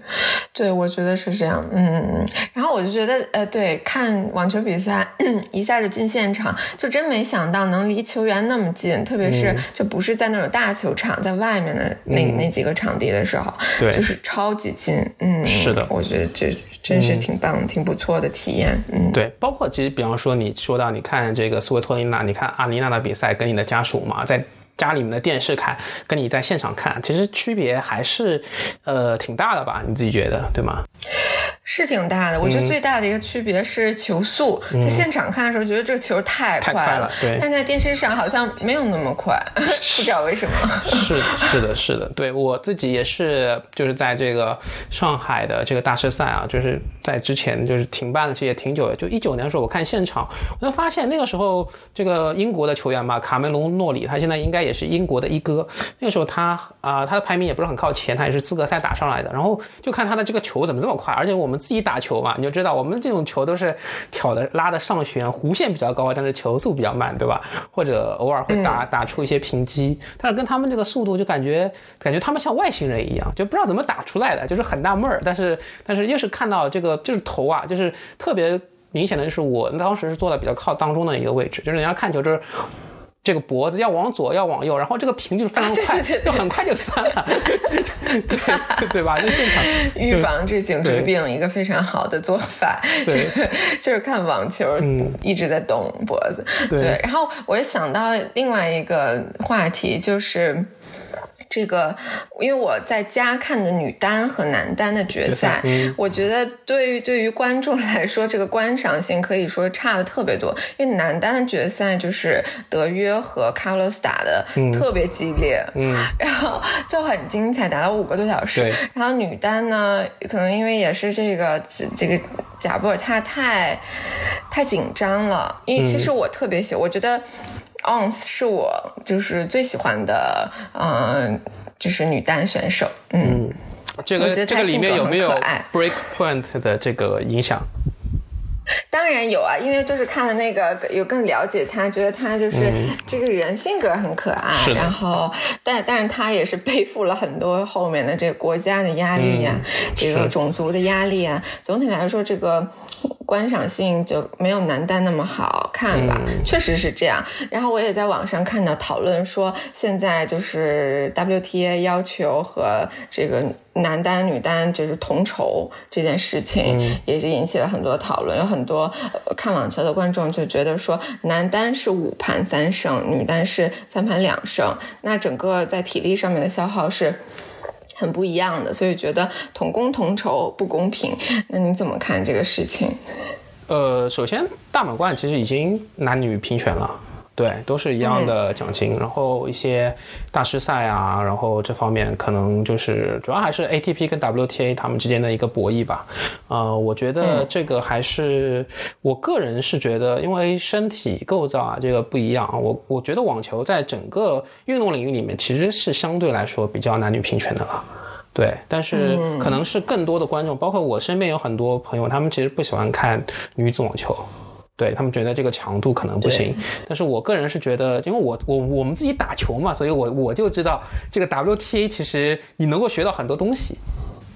对，我觉得是这样，嗯，然后我就觉得，呃，对，看网球比赛一下就进现场，就真没想到能离球员那么近，特别是就不是在那种大球场，在外面的那那几个场地的时候，对，就是超级近，嗯，是的，我觉得这真是挺棒、挺不错的体验，嗯，对，包括其实比方说你说到你看这个斯维托琳娜，你看阿尼娜的比赛，跟你的家属嘛，在。家里面的电视看，跟你在现场看，其实区别还是，呃，挺大的吧？你自己觉得对吗？是挺大的，我觉得最大的一个区别是球速，在现场看的时候觉得这个球太快了，对，但在电视上好像没有那么快，(laughs) 不知道为什么。是是的是的，对我自己也是，就是在这个上海的这个大师赛啊，就是在之前就是停办了，其实也挺久的，就一九年的时候我看现场，我就发现那个时候这个英国的球员嘛，卡梅隆诺里，他现在应该也是英国的一哥，那个时候他啊他的排名也不是很靠前，他也是资格赛打上来的，然后就看他的这个球怎么这么快，而且我们。我们自己打球嘛，你就知道我们这种球都是挑的拉的上旋，弧线比较高，但是球速比较慢，对吧？或者偶尔会打打出一些平击，但是跟他们这个速度就感觉感觉他们像外星人一样，就不知道怎么打出来的，就是很纳闷儿。但是但是又是看到这个就是头啊，就是特别明显的就是我当时是坐在比较靠当中的一个位置，就是人家看球就是。这个脖子要往左，要往右，然后这个屏就是非常快，就很快就酸了，对吧？就现场 (laughs) 预防这颈椎病一个非常好的做法，(laughs) 就是就是看网球一直在动脖子。对，然后我也想到另外一个话题，就是。这个，因为我在家看的女单和男单的决赛，我觉得对于对于观众来说，这个观赏性可以说差的特别多。因为男单的决赛就是德约和卡洛斯打的特别激烈，嗯，然后就很精彩，打了五个多小时。然后女单呢，可能因为也是这个这个贾布尔他太太紧张了，因为其实我特别喜，我觉得。Ons 是我就是最喜欢的，嗯，就是女单选手。嗯，这个这个里面有没有 Break Point 的这个影响？当然有啊，因为就是看了那个，有更了解他，觉得他就是这个人性格很可爱。然后，但但是他也是背负了很多后面的这个国家的压力呀，这个种族的压力啊。总体来说，这个。(laughs) 观赏性就没有男单那么好看吧，确实是这样。然后我也在网上看到讨论说，现在就是 WTA 要求和这个男单、女单就是同酬这件事情，也是引起了很多讨论。有很多看网球的观众就觉得说，男单是五盘三胜，女单是三盘两胜，那整个在体力上面的消耗是。很不一样的，所以觉得同工同酬不公平。那你怎么看这个事情？呃，首先大满贯其实已经男女平权了。对，都是一样的奖金，然后一些大师赛啊，然后这方面可能就是主要还是 ATP 跟 WTA 他们之间的一个博弈吧。呃，我觉得这个还是我个人是觉得，因为身体构造啊这个不一样啊，我我觉得网球在整个运动领域里面其实是相对来说比较男女平权的了。对，但是可能是更多的观众，包括我身边有很多朋友，他们其实不喜欢看女子网球。对他们觉得这个强度可能不行，但是我个人是觉得，因为我我我们自己打球嘛，所以我我就知道这个 WTA 其实你能够学到很多东西，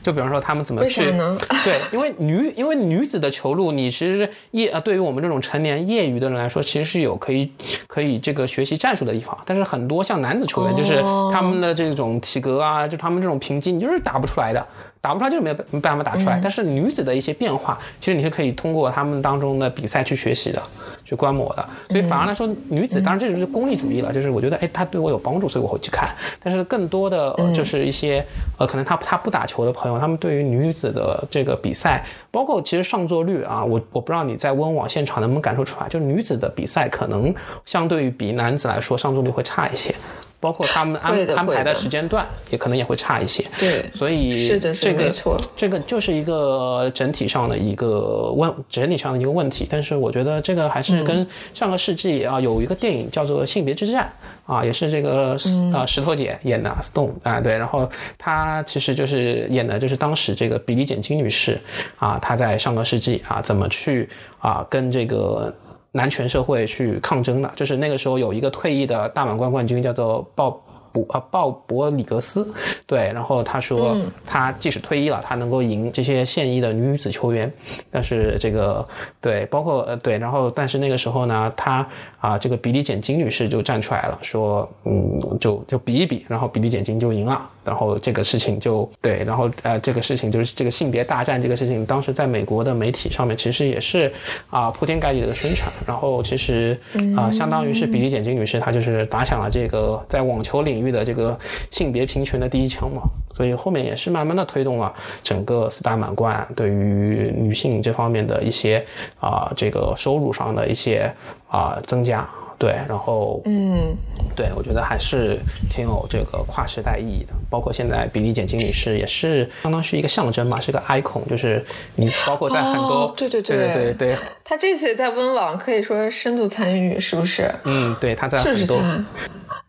就比方说他们怎么去 (laughs) 对，因为女因为女子的球路，你其实业啊，对于我们这种成年业余的人来说，其实是有可以可以这个学习战术的地方，但是很多像男子球员，就是他们的这种体格啊，就他们这种平击，你就是打不出来的。打不出来就是没有办法打出来，但是女子的一些变化，其实你是可以通过他们当中的比赛去学习的，去观摩的。所以反而来说，女子当然这就是功利主义了，就是我觉得哎，她对我有帮助，所以我会去看。但是更多的就是一些呃，可能他他不打球的朋友，他们对于女子的这个比赛，包括其实上座率啊，我我不知道你在温网现场能不能感受出来，就是女子的比赛可能相对于比男子来说上座率会差一些。包括他们安安排的时间段，也可能也会差一些。对，所以是的，这个错，这个就是一个整体上的一个问，整体上的一个问题。但是我觉得这个还是跟上个世纪啊，有一个电影叫做《性别之战》啊，也是这个啊石头姐演的 Stone 啊，对，然后她其实就是演的就是当时这个比利简金女士啊，她在上个世纪啊怎么去啊跟这个。男权社会去抗争的，就是那个时候有一个退役的大满贯冠军，叫做鲍博啊鲍勃里格斯，对，然后他说他即使退役了，他能够赢这些现役的女子球员，但是这个对，包括呃对，然后但是那个时候呢，他啊这个比利简金女士就站出来了，说嗯就就比一比，然后比利简金就赢了。然后这个事情就对，然后呃这个事情就是这个性别大战这个事情，当时在美国的媒体上面其实也是啊铺天盖地的宣传，然后其实啊相当于是比利简金女士她就是打响了这个在网球领域的这个性别平权的第一枪嘛，所以后面也是慢慢的推动了整个四大满贯对于女性这方面的一些啊这个收入上的一些啊增加。对，然后嗯，对，我觉得还是挺有这个跨时代意义的。包括现在比利简金女士也是相当是一个象征嘛，是个 icon，就是你包括在很多、哦对对对对对对，他这次在温网可以说深度参与，是不是？嗯，对，他在很多？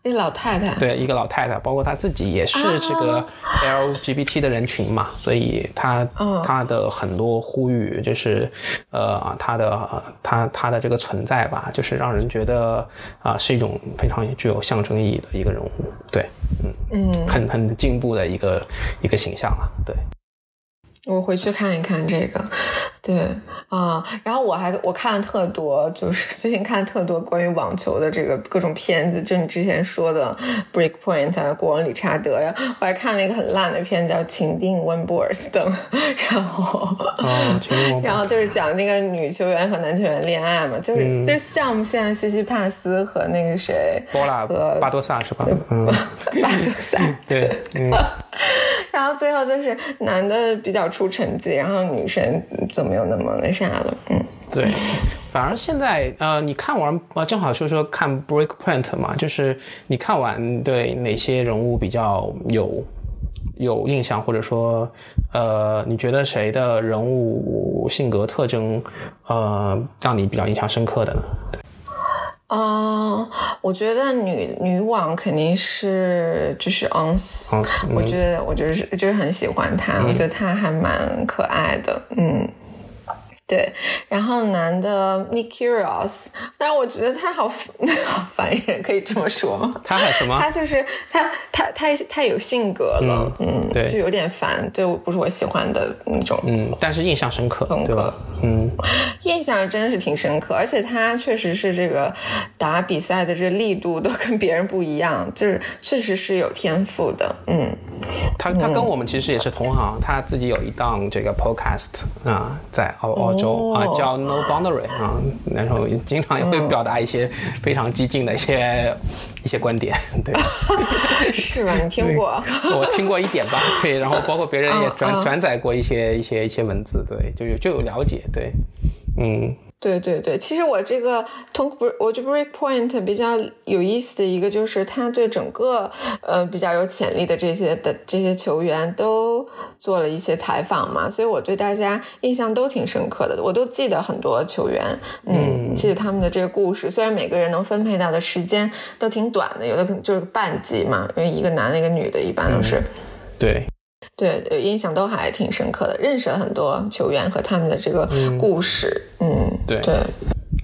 那老太太。对一个老太太，包括她自己也是这个 LGBT 的人群嘛，所以她嗯她的很多呼吁就是呃她的她她的这个存在吧，就是让人觉得啊、是一种非常具有象征意义的一个人物，对，嗯嗯，很很进步的一个一个形象啊，对。我回去看一看这个，对啊、然后我还我看了特多，就是 (laughs) 最近看特多关于网球的这个各种片子，就你之前说的《Breakpoint》啊，《国王理查德》呀，我还看了一个很烂的片子叫《情定温布尔登》，然后。(laughs) 然后就是讲那个女球员和男球员恋爱嘛，就是、嗯就是像不像西西帕斯和那个谁波拉和巴多萨是吧？嗯，巴多萨？(laughs) 对，嗯，然后最后就是男的比较出成绩，然后女生就没有那么那啥了。嗯，对。反而现在，呃，你看完，呃，正好说说看 Breakpoint 嘛，就是你看完对哪些人物比较有有印象，或者说，呃，你觉得谁的人物性格特征，呃，让你比较印象深刻的呢？嗯，我觉得女女网肯定是就是 ons，、我觉得我就是就是很喜欢她，我觉得她还蛮可爱的，嗯。对，然后男的 Nick Kyrgios，但是我觉得他好 (laughs) 好烦人，可以这么说吗？他还什么？他就是他他他太有性格了，嗯，对就有点烦，对我不是我喜欢的那种嗯，但是印象深刻，风格？嗯，印象真的是挺深刻，而且他确实是这个打比赛的这力度都跟别人不一样，就是确实是有天赋的，嗯，他他跟我们其实也是同行，他自己有一档这个 podcast 啊，在澳澳洲啊哦叫 No Boundary 啊，然后经常也会表达一些非常激进的一些一些观点，对。(laughs) (laughs) 是吧？你听过？(laughs) 我听过一点吧，对，然后包括别人也转、转载过一些一些一些文字，对，就有就有了解，对，嗯对对对，其实我这个通不，我觉得 Breakpoint 比较有意思的一个就是他对整个呃比较有潜力的这些的这些球员都做了一些采访嘛，所以我对大家印象都挺深刻的，我都记得很多球员，嗯，记得他们的这个故事，虽然每个人能分配到的时间都挺短的，有的可能就是半季嘛，因为一个男的一个女的，一般都是。对，对，呃印象都还挺深刻的，认识了很多球员和他们的这个故事，嗯，对。对，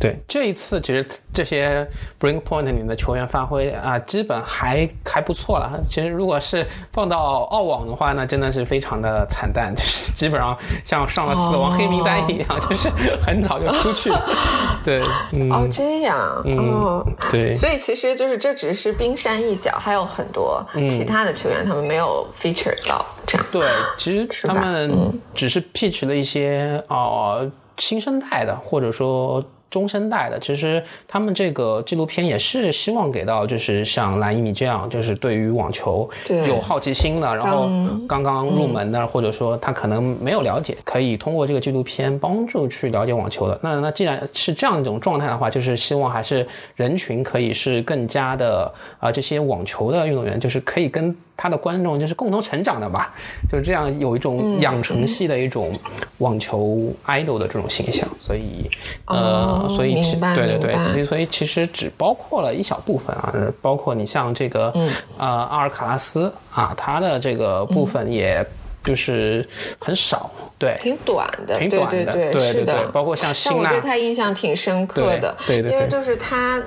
对，这一次其实这些 Bring Point 里面的球员发挥啊，基本还还不错了。其实如果是放到澳网的话那，真的是非常的惨淡，就是基本上像上了死亡黑名单一样，就是很早就出去。(laughs) 对，嗯，哦，这样，嗯哦，对，所以其实就是这只是冰山一角，还有很多其他的球员他们没有 feature 到，这样，对，其实他们只是 pitch 了一些呃新生代的，或者说。中生代的，其实他们这个纪录片也是希望给到，就是像蓝一米这样，就是对于网球对有好奇心的，然后刚刚刚入门的，或者说他可能没有了解，可以通过这个纪录片帮助去了解网球的。那那既然是这样一种状态的话，就是希望还是人群可以是更加的啊、这些网球的运动员就是可以跟他的观众就是共同成长的吧，就是这样有一种养成系的一种网球 idol 的这种形象，所以呃，哦所以其对对对，其实所以其实只包括了一小部分啊，包括你像这个、嗯。呃阿尔卡拉斯啊，他的这个部分也就是很少，对，挺短的，挺短的对对对是的，包括像辛纳但我对他印象挺深刻的，对对对对因为就是他。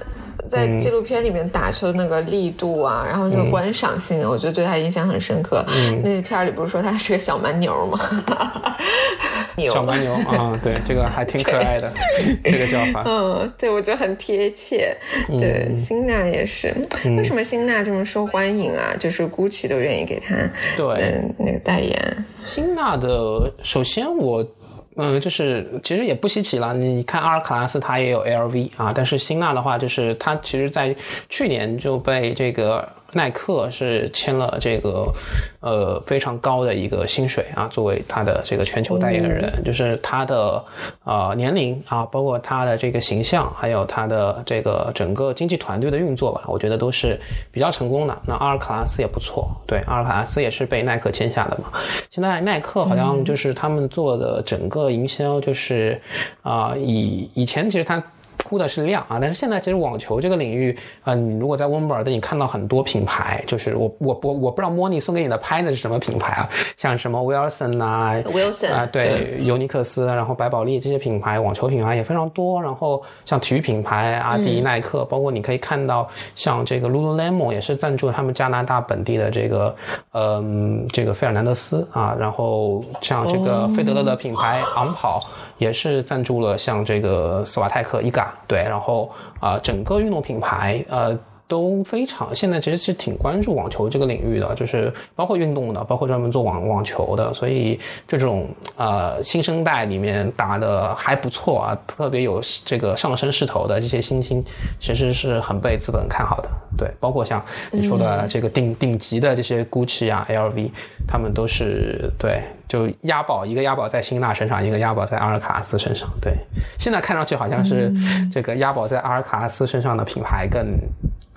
在纪录片里面打球那个力度啊，然后那个观赏性，我觉得对他印象很深刻。那片儿里不是说他是个小蛮牛吗？(laughs) 牛小蛮牛啊，对，这个还挺可爱的，这个叫法。嗯，对，我觉得很贴切。对，辛娜也是。(laughs) 为什么辛娜这么受欢迎啊？就是 GUCCI 都愿意给他对那个代言。辛娜的，首先我。嗯，就是其实也不稀奇了。你看阿尔卡拉斯，他也有 LV 啊，但是辛纳的话，就是他其实在去年就被这个。耐克是签了这个，呃，非常高的一个薪水啊，作为他的这个全球代言人，就是他的呃年龄啊，包括他的这个形象，还有他的这个整个经纪团队的运作吧，我觉得都是比较成功的。那阿尔卡拉斯也不错，对，阿尔卡拉斯也是被耐克签下的嘛。现在耐克好像就是他们做的整个营销，就是啊，以以前其实他。铺的是量啊，但是现在其实网球这个领域，呃，你如果在温布尔登，你看到很多品牌，就是我我我我不知道莫妮送给你的拍的是什么品牌啊，像什么 Wilson 啊，Wilson 啊，对，尤尼克斯，然后百宝莉这些品牌，网球品牌也非常多，然后像体育品牌，阿迪、耐克，包括你可以看到像这个 Lululemon 也是赞助他们加拿大本地的这个，嗯，这个费尔南德斯啊，然后像这个费德勒的品牌昂跑。也是赞助了像这个斯瓦泰克、一嘎，对，然后啊，整个运动品牌呃都非常，现在其实是挺关注网球这个领域的，就是包括运动的，包括专门做网网球的，所以这种呃新生代里面打的还不错啊，特别有这个上升势头的这些新星，其实是很被资本看好的，对，包括像你说的这个顶顶级的这些 GUCCI 啊、LV，他们都是对。就押宝一个押宝在辛纳身上，一个押宝在阿尔卡拉斯身上。对，现在看上去好像是这个押宝在阿尔卡拉斯身上的品牌更。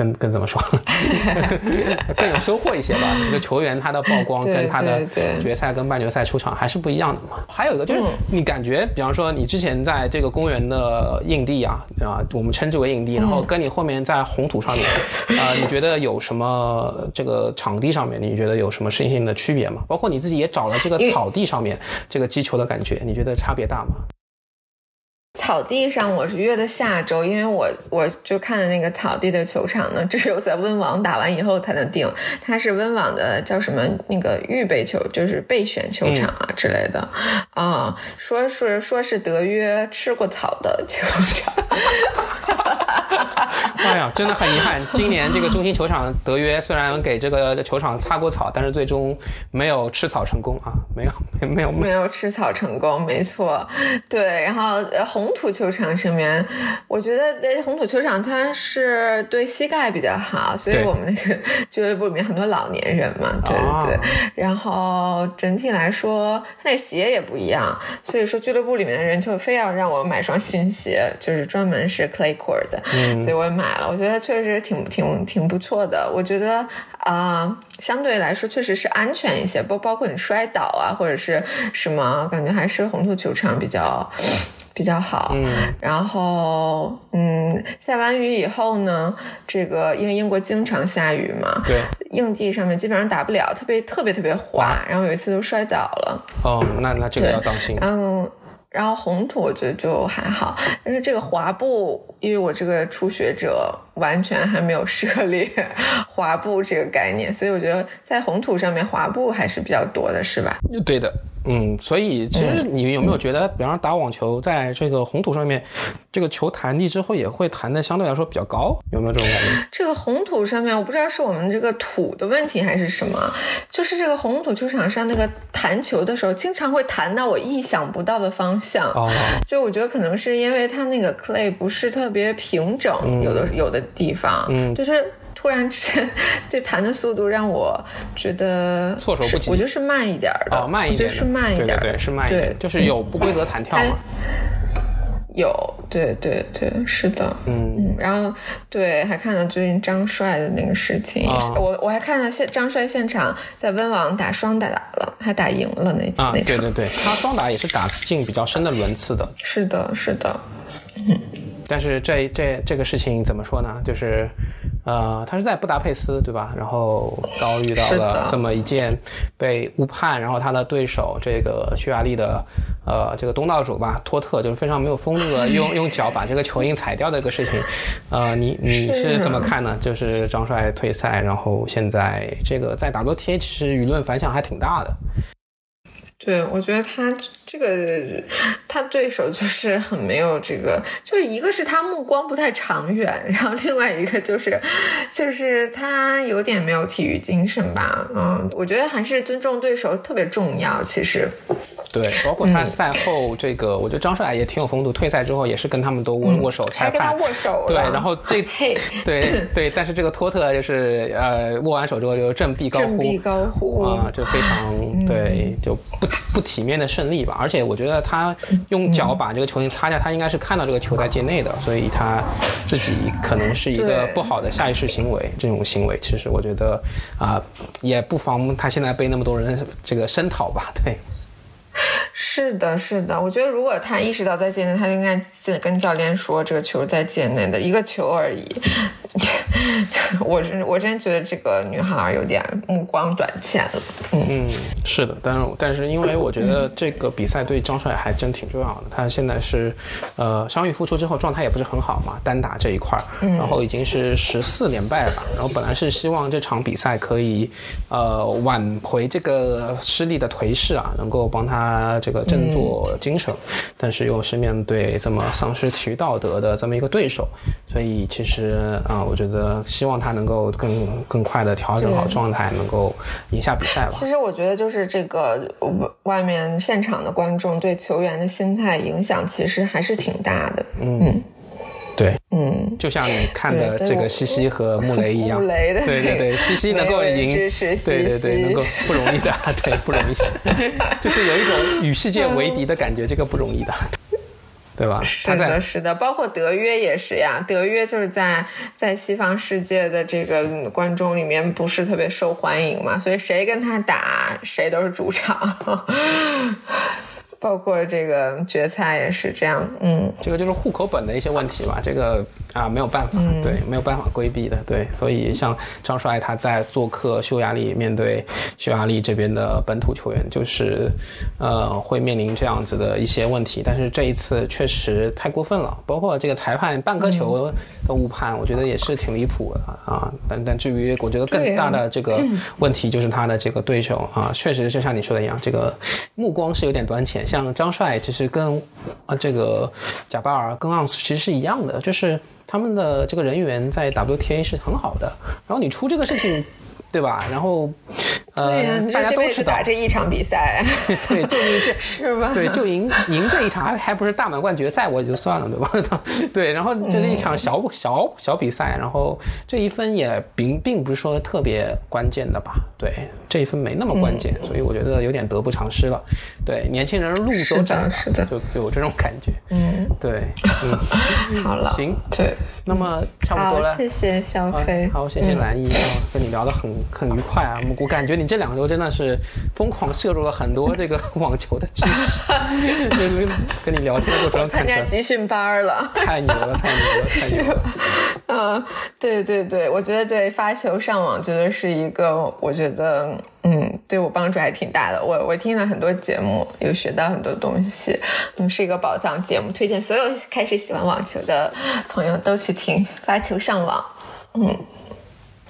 跟跟怎么说，更有收获一些吧。一个球员他的曝光跟他的决赛跟半决赛出场还是不一样的嘛。还有一个就是你感觉，比方说你之前在这个公园的硬地啊啊，我们称之为硬地，然后跟你后面在红土上面啊，你觉得有什么这个场地上面你觉得有什么适应性的区别吗？包括你自己也找了这个草地上面这个击球的感觉，你觉得差别大吗？草地上我是约的下周，因为我我就看的那个草地的球场呢，(laughs) 只有在温网打完以后才能定。它是温网的叫什么那个预备球，就是备选球场啊之类的啊，说是说是德约吃过草的球场。(laughs) 哎呀，真的很遗憾，今年这个中心球场德约虽然给这个球场擦过草，但是最终没有吃草成功啊，没有没有没有吃草成功，没错，对，然后红土球场上面，我觉得在红土球场它是对膝盖比较好，所以我们那个俱乐部里面很多老年人嘛，对对对，然后整体来说，它那鞋也不一样，所以说俱乐部里面的人就非要让我买双新鞋，就是专门是 clay court 的，所以我也买了。我觉得确实挺挺挺不错的。我觉得啊，相对来说确实是安全一些，包包括你摔倒啊或者是什么，感觉还是红土球场比较比较好。嗯，然后嗯，下完雨以后呢，这个因为英国经常下雨嘛，对，硬地上面基本上打不了，特别特别特别滑，然后有一次都摔倒了。哦，那那这个要当心。然后。然后红土我觉得就还好，但是这个滑步，因为我这个初学者完全还没有涉猎 (laughs) 滑步这个概念，所以我觉得在红土上面滑步还是比较多的，是吧？对的。嗯，所以其实你有没有觉得，比方说打网球，在这个红土上面，这个球弹地之后也会弹的相对来说比较高，有没有这种感觉？这个红土上面，我不知道是我们这个土的问题还是什么，就是这个红土球场上那个弹球的时候，经常会弹到我意想不到的方向。哦，就我觉得可能是因为它那个 clay 不是特别平整，有的有的地方，嗯，就是。突然之间，这弹的速度让我觉得措手不及。我就是慢一点的，哦，慢一点，是慢一点，对，是慢一点，就是有不规则弹跳吗？有，对对对，是的，嗯，然后对，还看到最近张帅的那个事情，我我还看到现张帅现场在温网打双打了，还打赢了那次那场，对对对，他双打也是打进比较深的轮次的，是的，是的，嗯，但是这这这个事情怎么说呢？就是。呃，他是在布达佩斯，对吧？然后遭遇到了这么一件被误判，然后他的对手这个匈牙利的呃这个东道主吧，托特就是非常没有风度的用用脚把这个球印踩掉的一个事情。呃，你你是怎么看呢？就是张帅退赛，然后现在这个在 WTA 其实舆论反响还挺大的。对，我觉得他这个他对手就是很没有这个，就是一个是他目光不太长远，然后另外一个就是就是他有点没有体育精神吧。嗯，我觉得还是尊重对手特别重要。其实，对，(laughs) 包括他赛后这个，我觉得张帅也挺有风度。退赛之后也是跟他们都握握手，还跟他握手。对，然后这对 (laughs) 对，但是这个托特就是呃握完手之后就振臂高呼，振臂高呼啊，就非常对，就不。不体面的胜利吧，而且我觉得他用脚把这个球印擦掉，他应该是看到这个球在界内的，所以他自己可能是一个不好的下意识行为。这种行为其实我觉得啊，也不妨他现在被那么多人这个声讨吧，对。(laughs) 是的，是的，我觉得如果他意识到在界内，他就应该跟教练说这个球在界内的一个球而已。(laughs) 我是我真觉得这个女孩有点目光短浅了。嗯，是的，但是但是因为我觉得这个比赛对张帅还真挺重要的。他现在是呃伤愈复出之后状态也不是很好嘛，单打这一块儿，然后已经是十四连败了。然后本来是希望这场比赛可以呃挽回这个失利的颓势啊，能够帮他这个振作精神，但是又是面对这么丧失体育道德的这么一个对手，所以其实啊。我觉得希望他能够更更快的调整好状态，能够赢下比赛吧。其实我觉得就是这个外面现场的观众对球员的心态影响，其实还是挺大的。嗯，对，嗯，就像你看的这个西西和穆雷一样，穆雷的，对对对，西西能够赢，对对对，能够不容易的，(laughs) 对，不容易，(laughs) 就是有一种与世界为敌的感觉，这个不容易的。对吧？是的，是的，包括德约也是呀。德约就是在在西方世界的这个观众里面不是特别受欢迎嘛，所以谁跟他打，谁都是主场。包括这个决赛也是这样，嗯，这个就是户口本的一些问题吧，这个啊没有办法，对，没有办法规避的，对，所以像张帅他在做客匈牙利，面对匈牙利这边的本土球员，就是呃会面临这样子的一些问题，但是这一次确实太过分了，包括这个裁判半颗球的误判，我觉得也是挺离谱的啊，但但至于我觉得更大的这个问题就是他的这个对手啊，确实就像你说的一样，这个目光是有点短浅。像张帅其实跟啊这个贾巴尔跟昂斯其实是一样的，就是他们的这个人员在 WTA 是很好的，然后你出这个事情。对吧？然后，呃，大家都知道打这一场比赛，(laughs) 对，就赢这，(laughs) 是吧？对，就赢赢这一场，还还不是大满贯决赛，我就算了，对吧？(laughs) 对，然后就是一场小小小比赛，然后这一分也并并不是说特别关键的吧？对，这一分没那么关键，所以我觉得有点得不偿失了。对，年轻人路都窄了，就有这种感觉。嗯，对，嗯，好了，行，对，那么差不多了，谢谢小飞，好，谢谢蓝衣，跟你聊得很。很愉快啊！我感觉你这两周真的是疯狂摄入了很多这个 (laughs) 网球的知识，(laughs) 跟你聊天的过程中参加集训班了，太牛了，太牛了，太牛了！嗯，对对对，我觉得对发球上网觉得是一个，我觉得嗯，对我帮助还挺大的。我我听了很多节目，有学到很多东西，嗯，是一个宝藏节目，推荐所有开始喜欢网球的朋友都去听发球上网，嗯。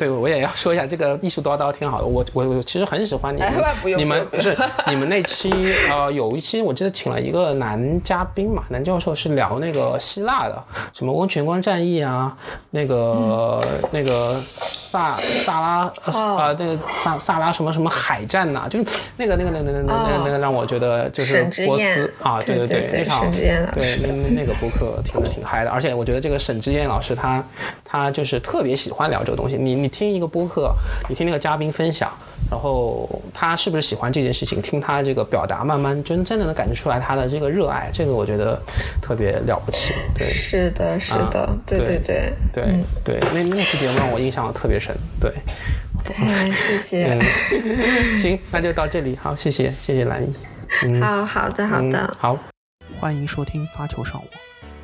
对，我也要说一下，这个艺术叨叨挺好的。我我我其实很喜欢你们，你们不是你们那期呃有一期我记得请了一个男嘉宾嘛，男教授是聊那个希腊的，什么温泉关战役啊，那个那个萨萨拉啊那个萨萨拉什么什么海战呐，就是那个那个那个那个那个那个让我觉得就是波斯啊，对对对，那场对那那个播客听的挺嗨的，而且我觉得这个沈之燕老师他他就是特别喜欢聊这个东西，你你。听一个播客，你听那个嘉宾分享，然后他是不是喜欢这件事情？听他这个表达，慢慢真真的能感觉出来他的这个热爱，这个我觉得特别了不起。对，是的，是的，对对对对对，那那期节目让我印象特别深。对，(laughs) 谢谢。(laughs) 行，那就到这里，好，谢谢，谢谢兰姨。好好的，好的，好，欢迎收听发球上网。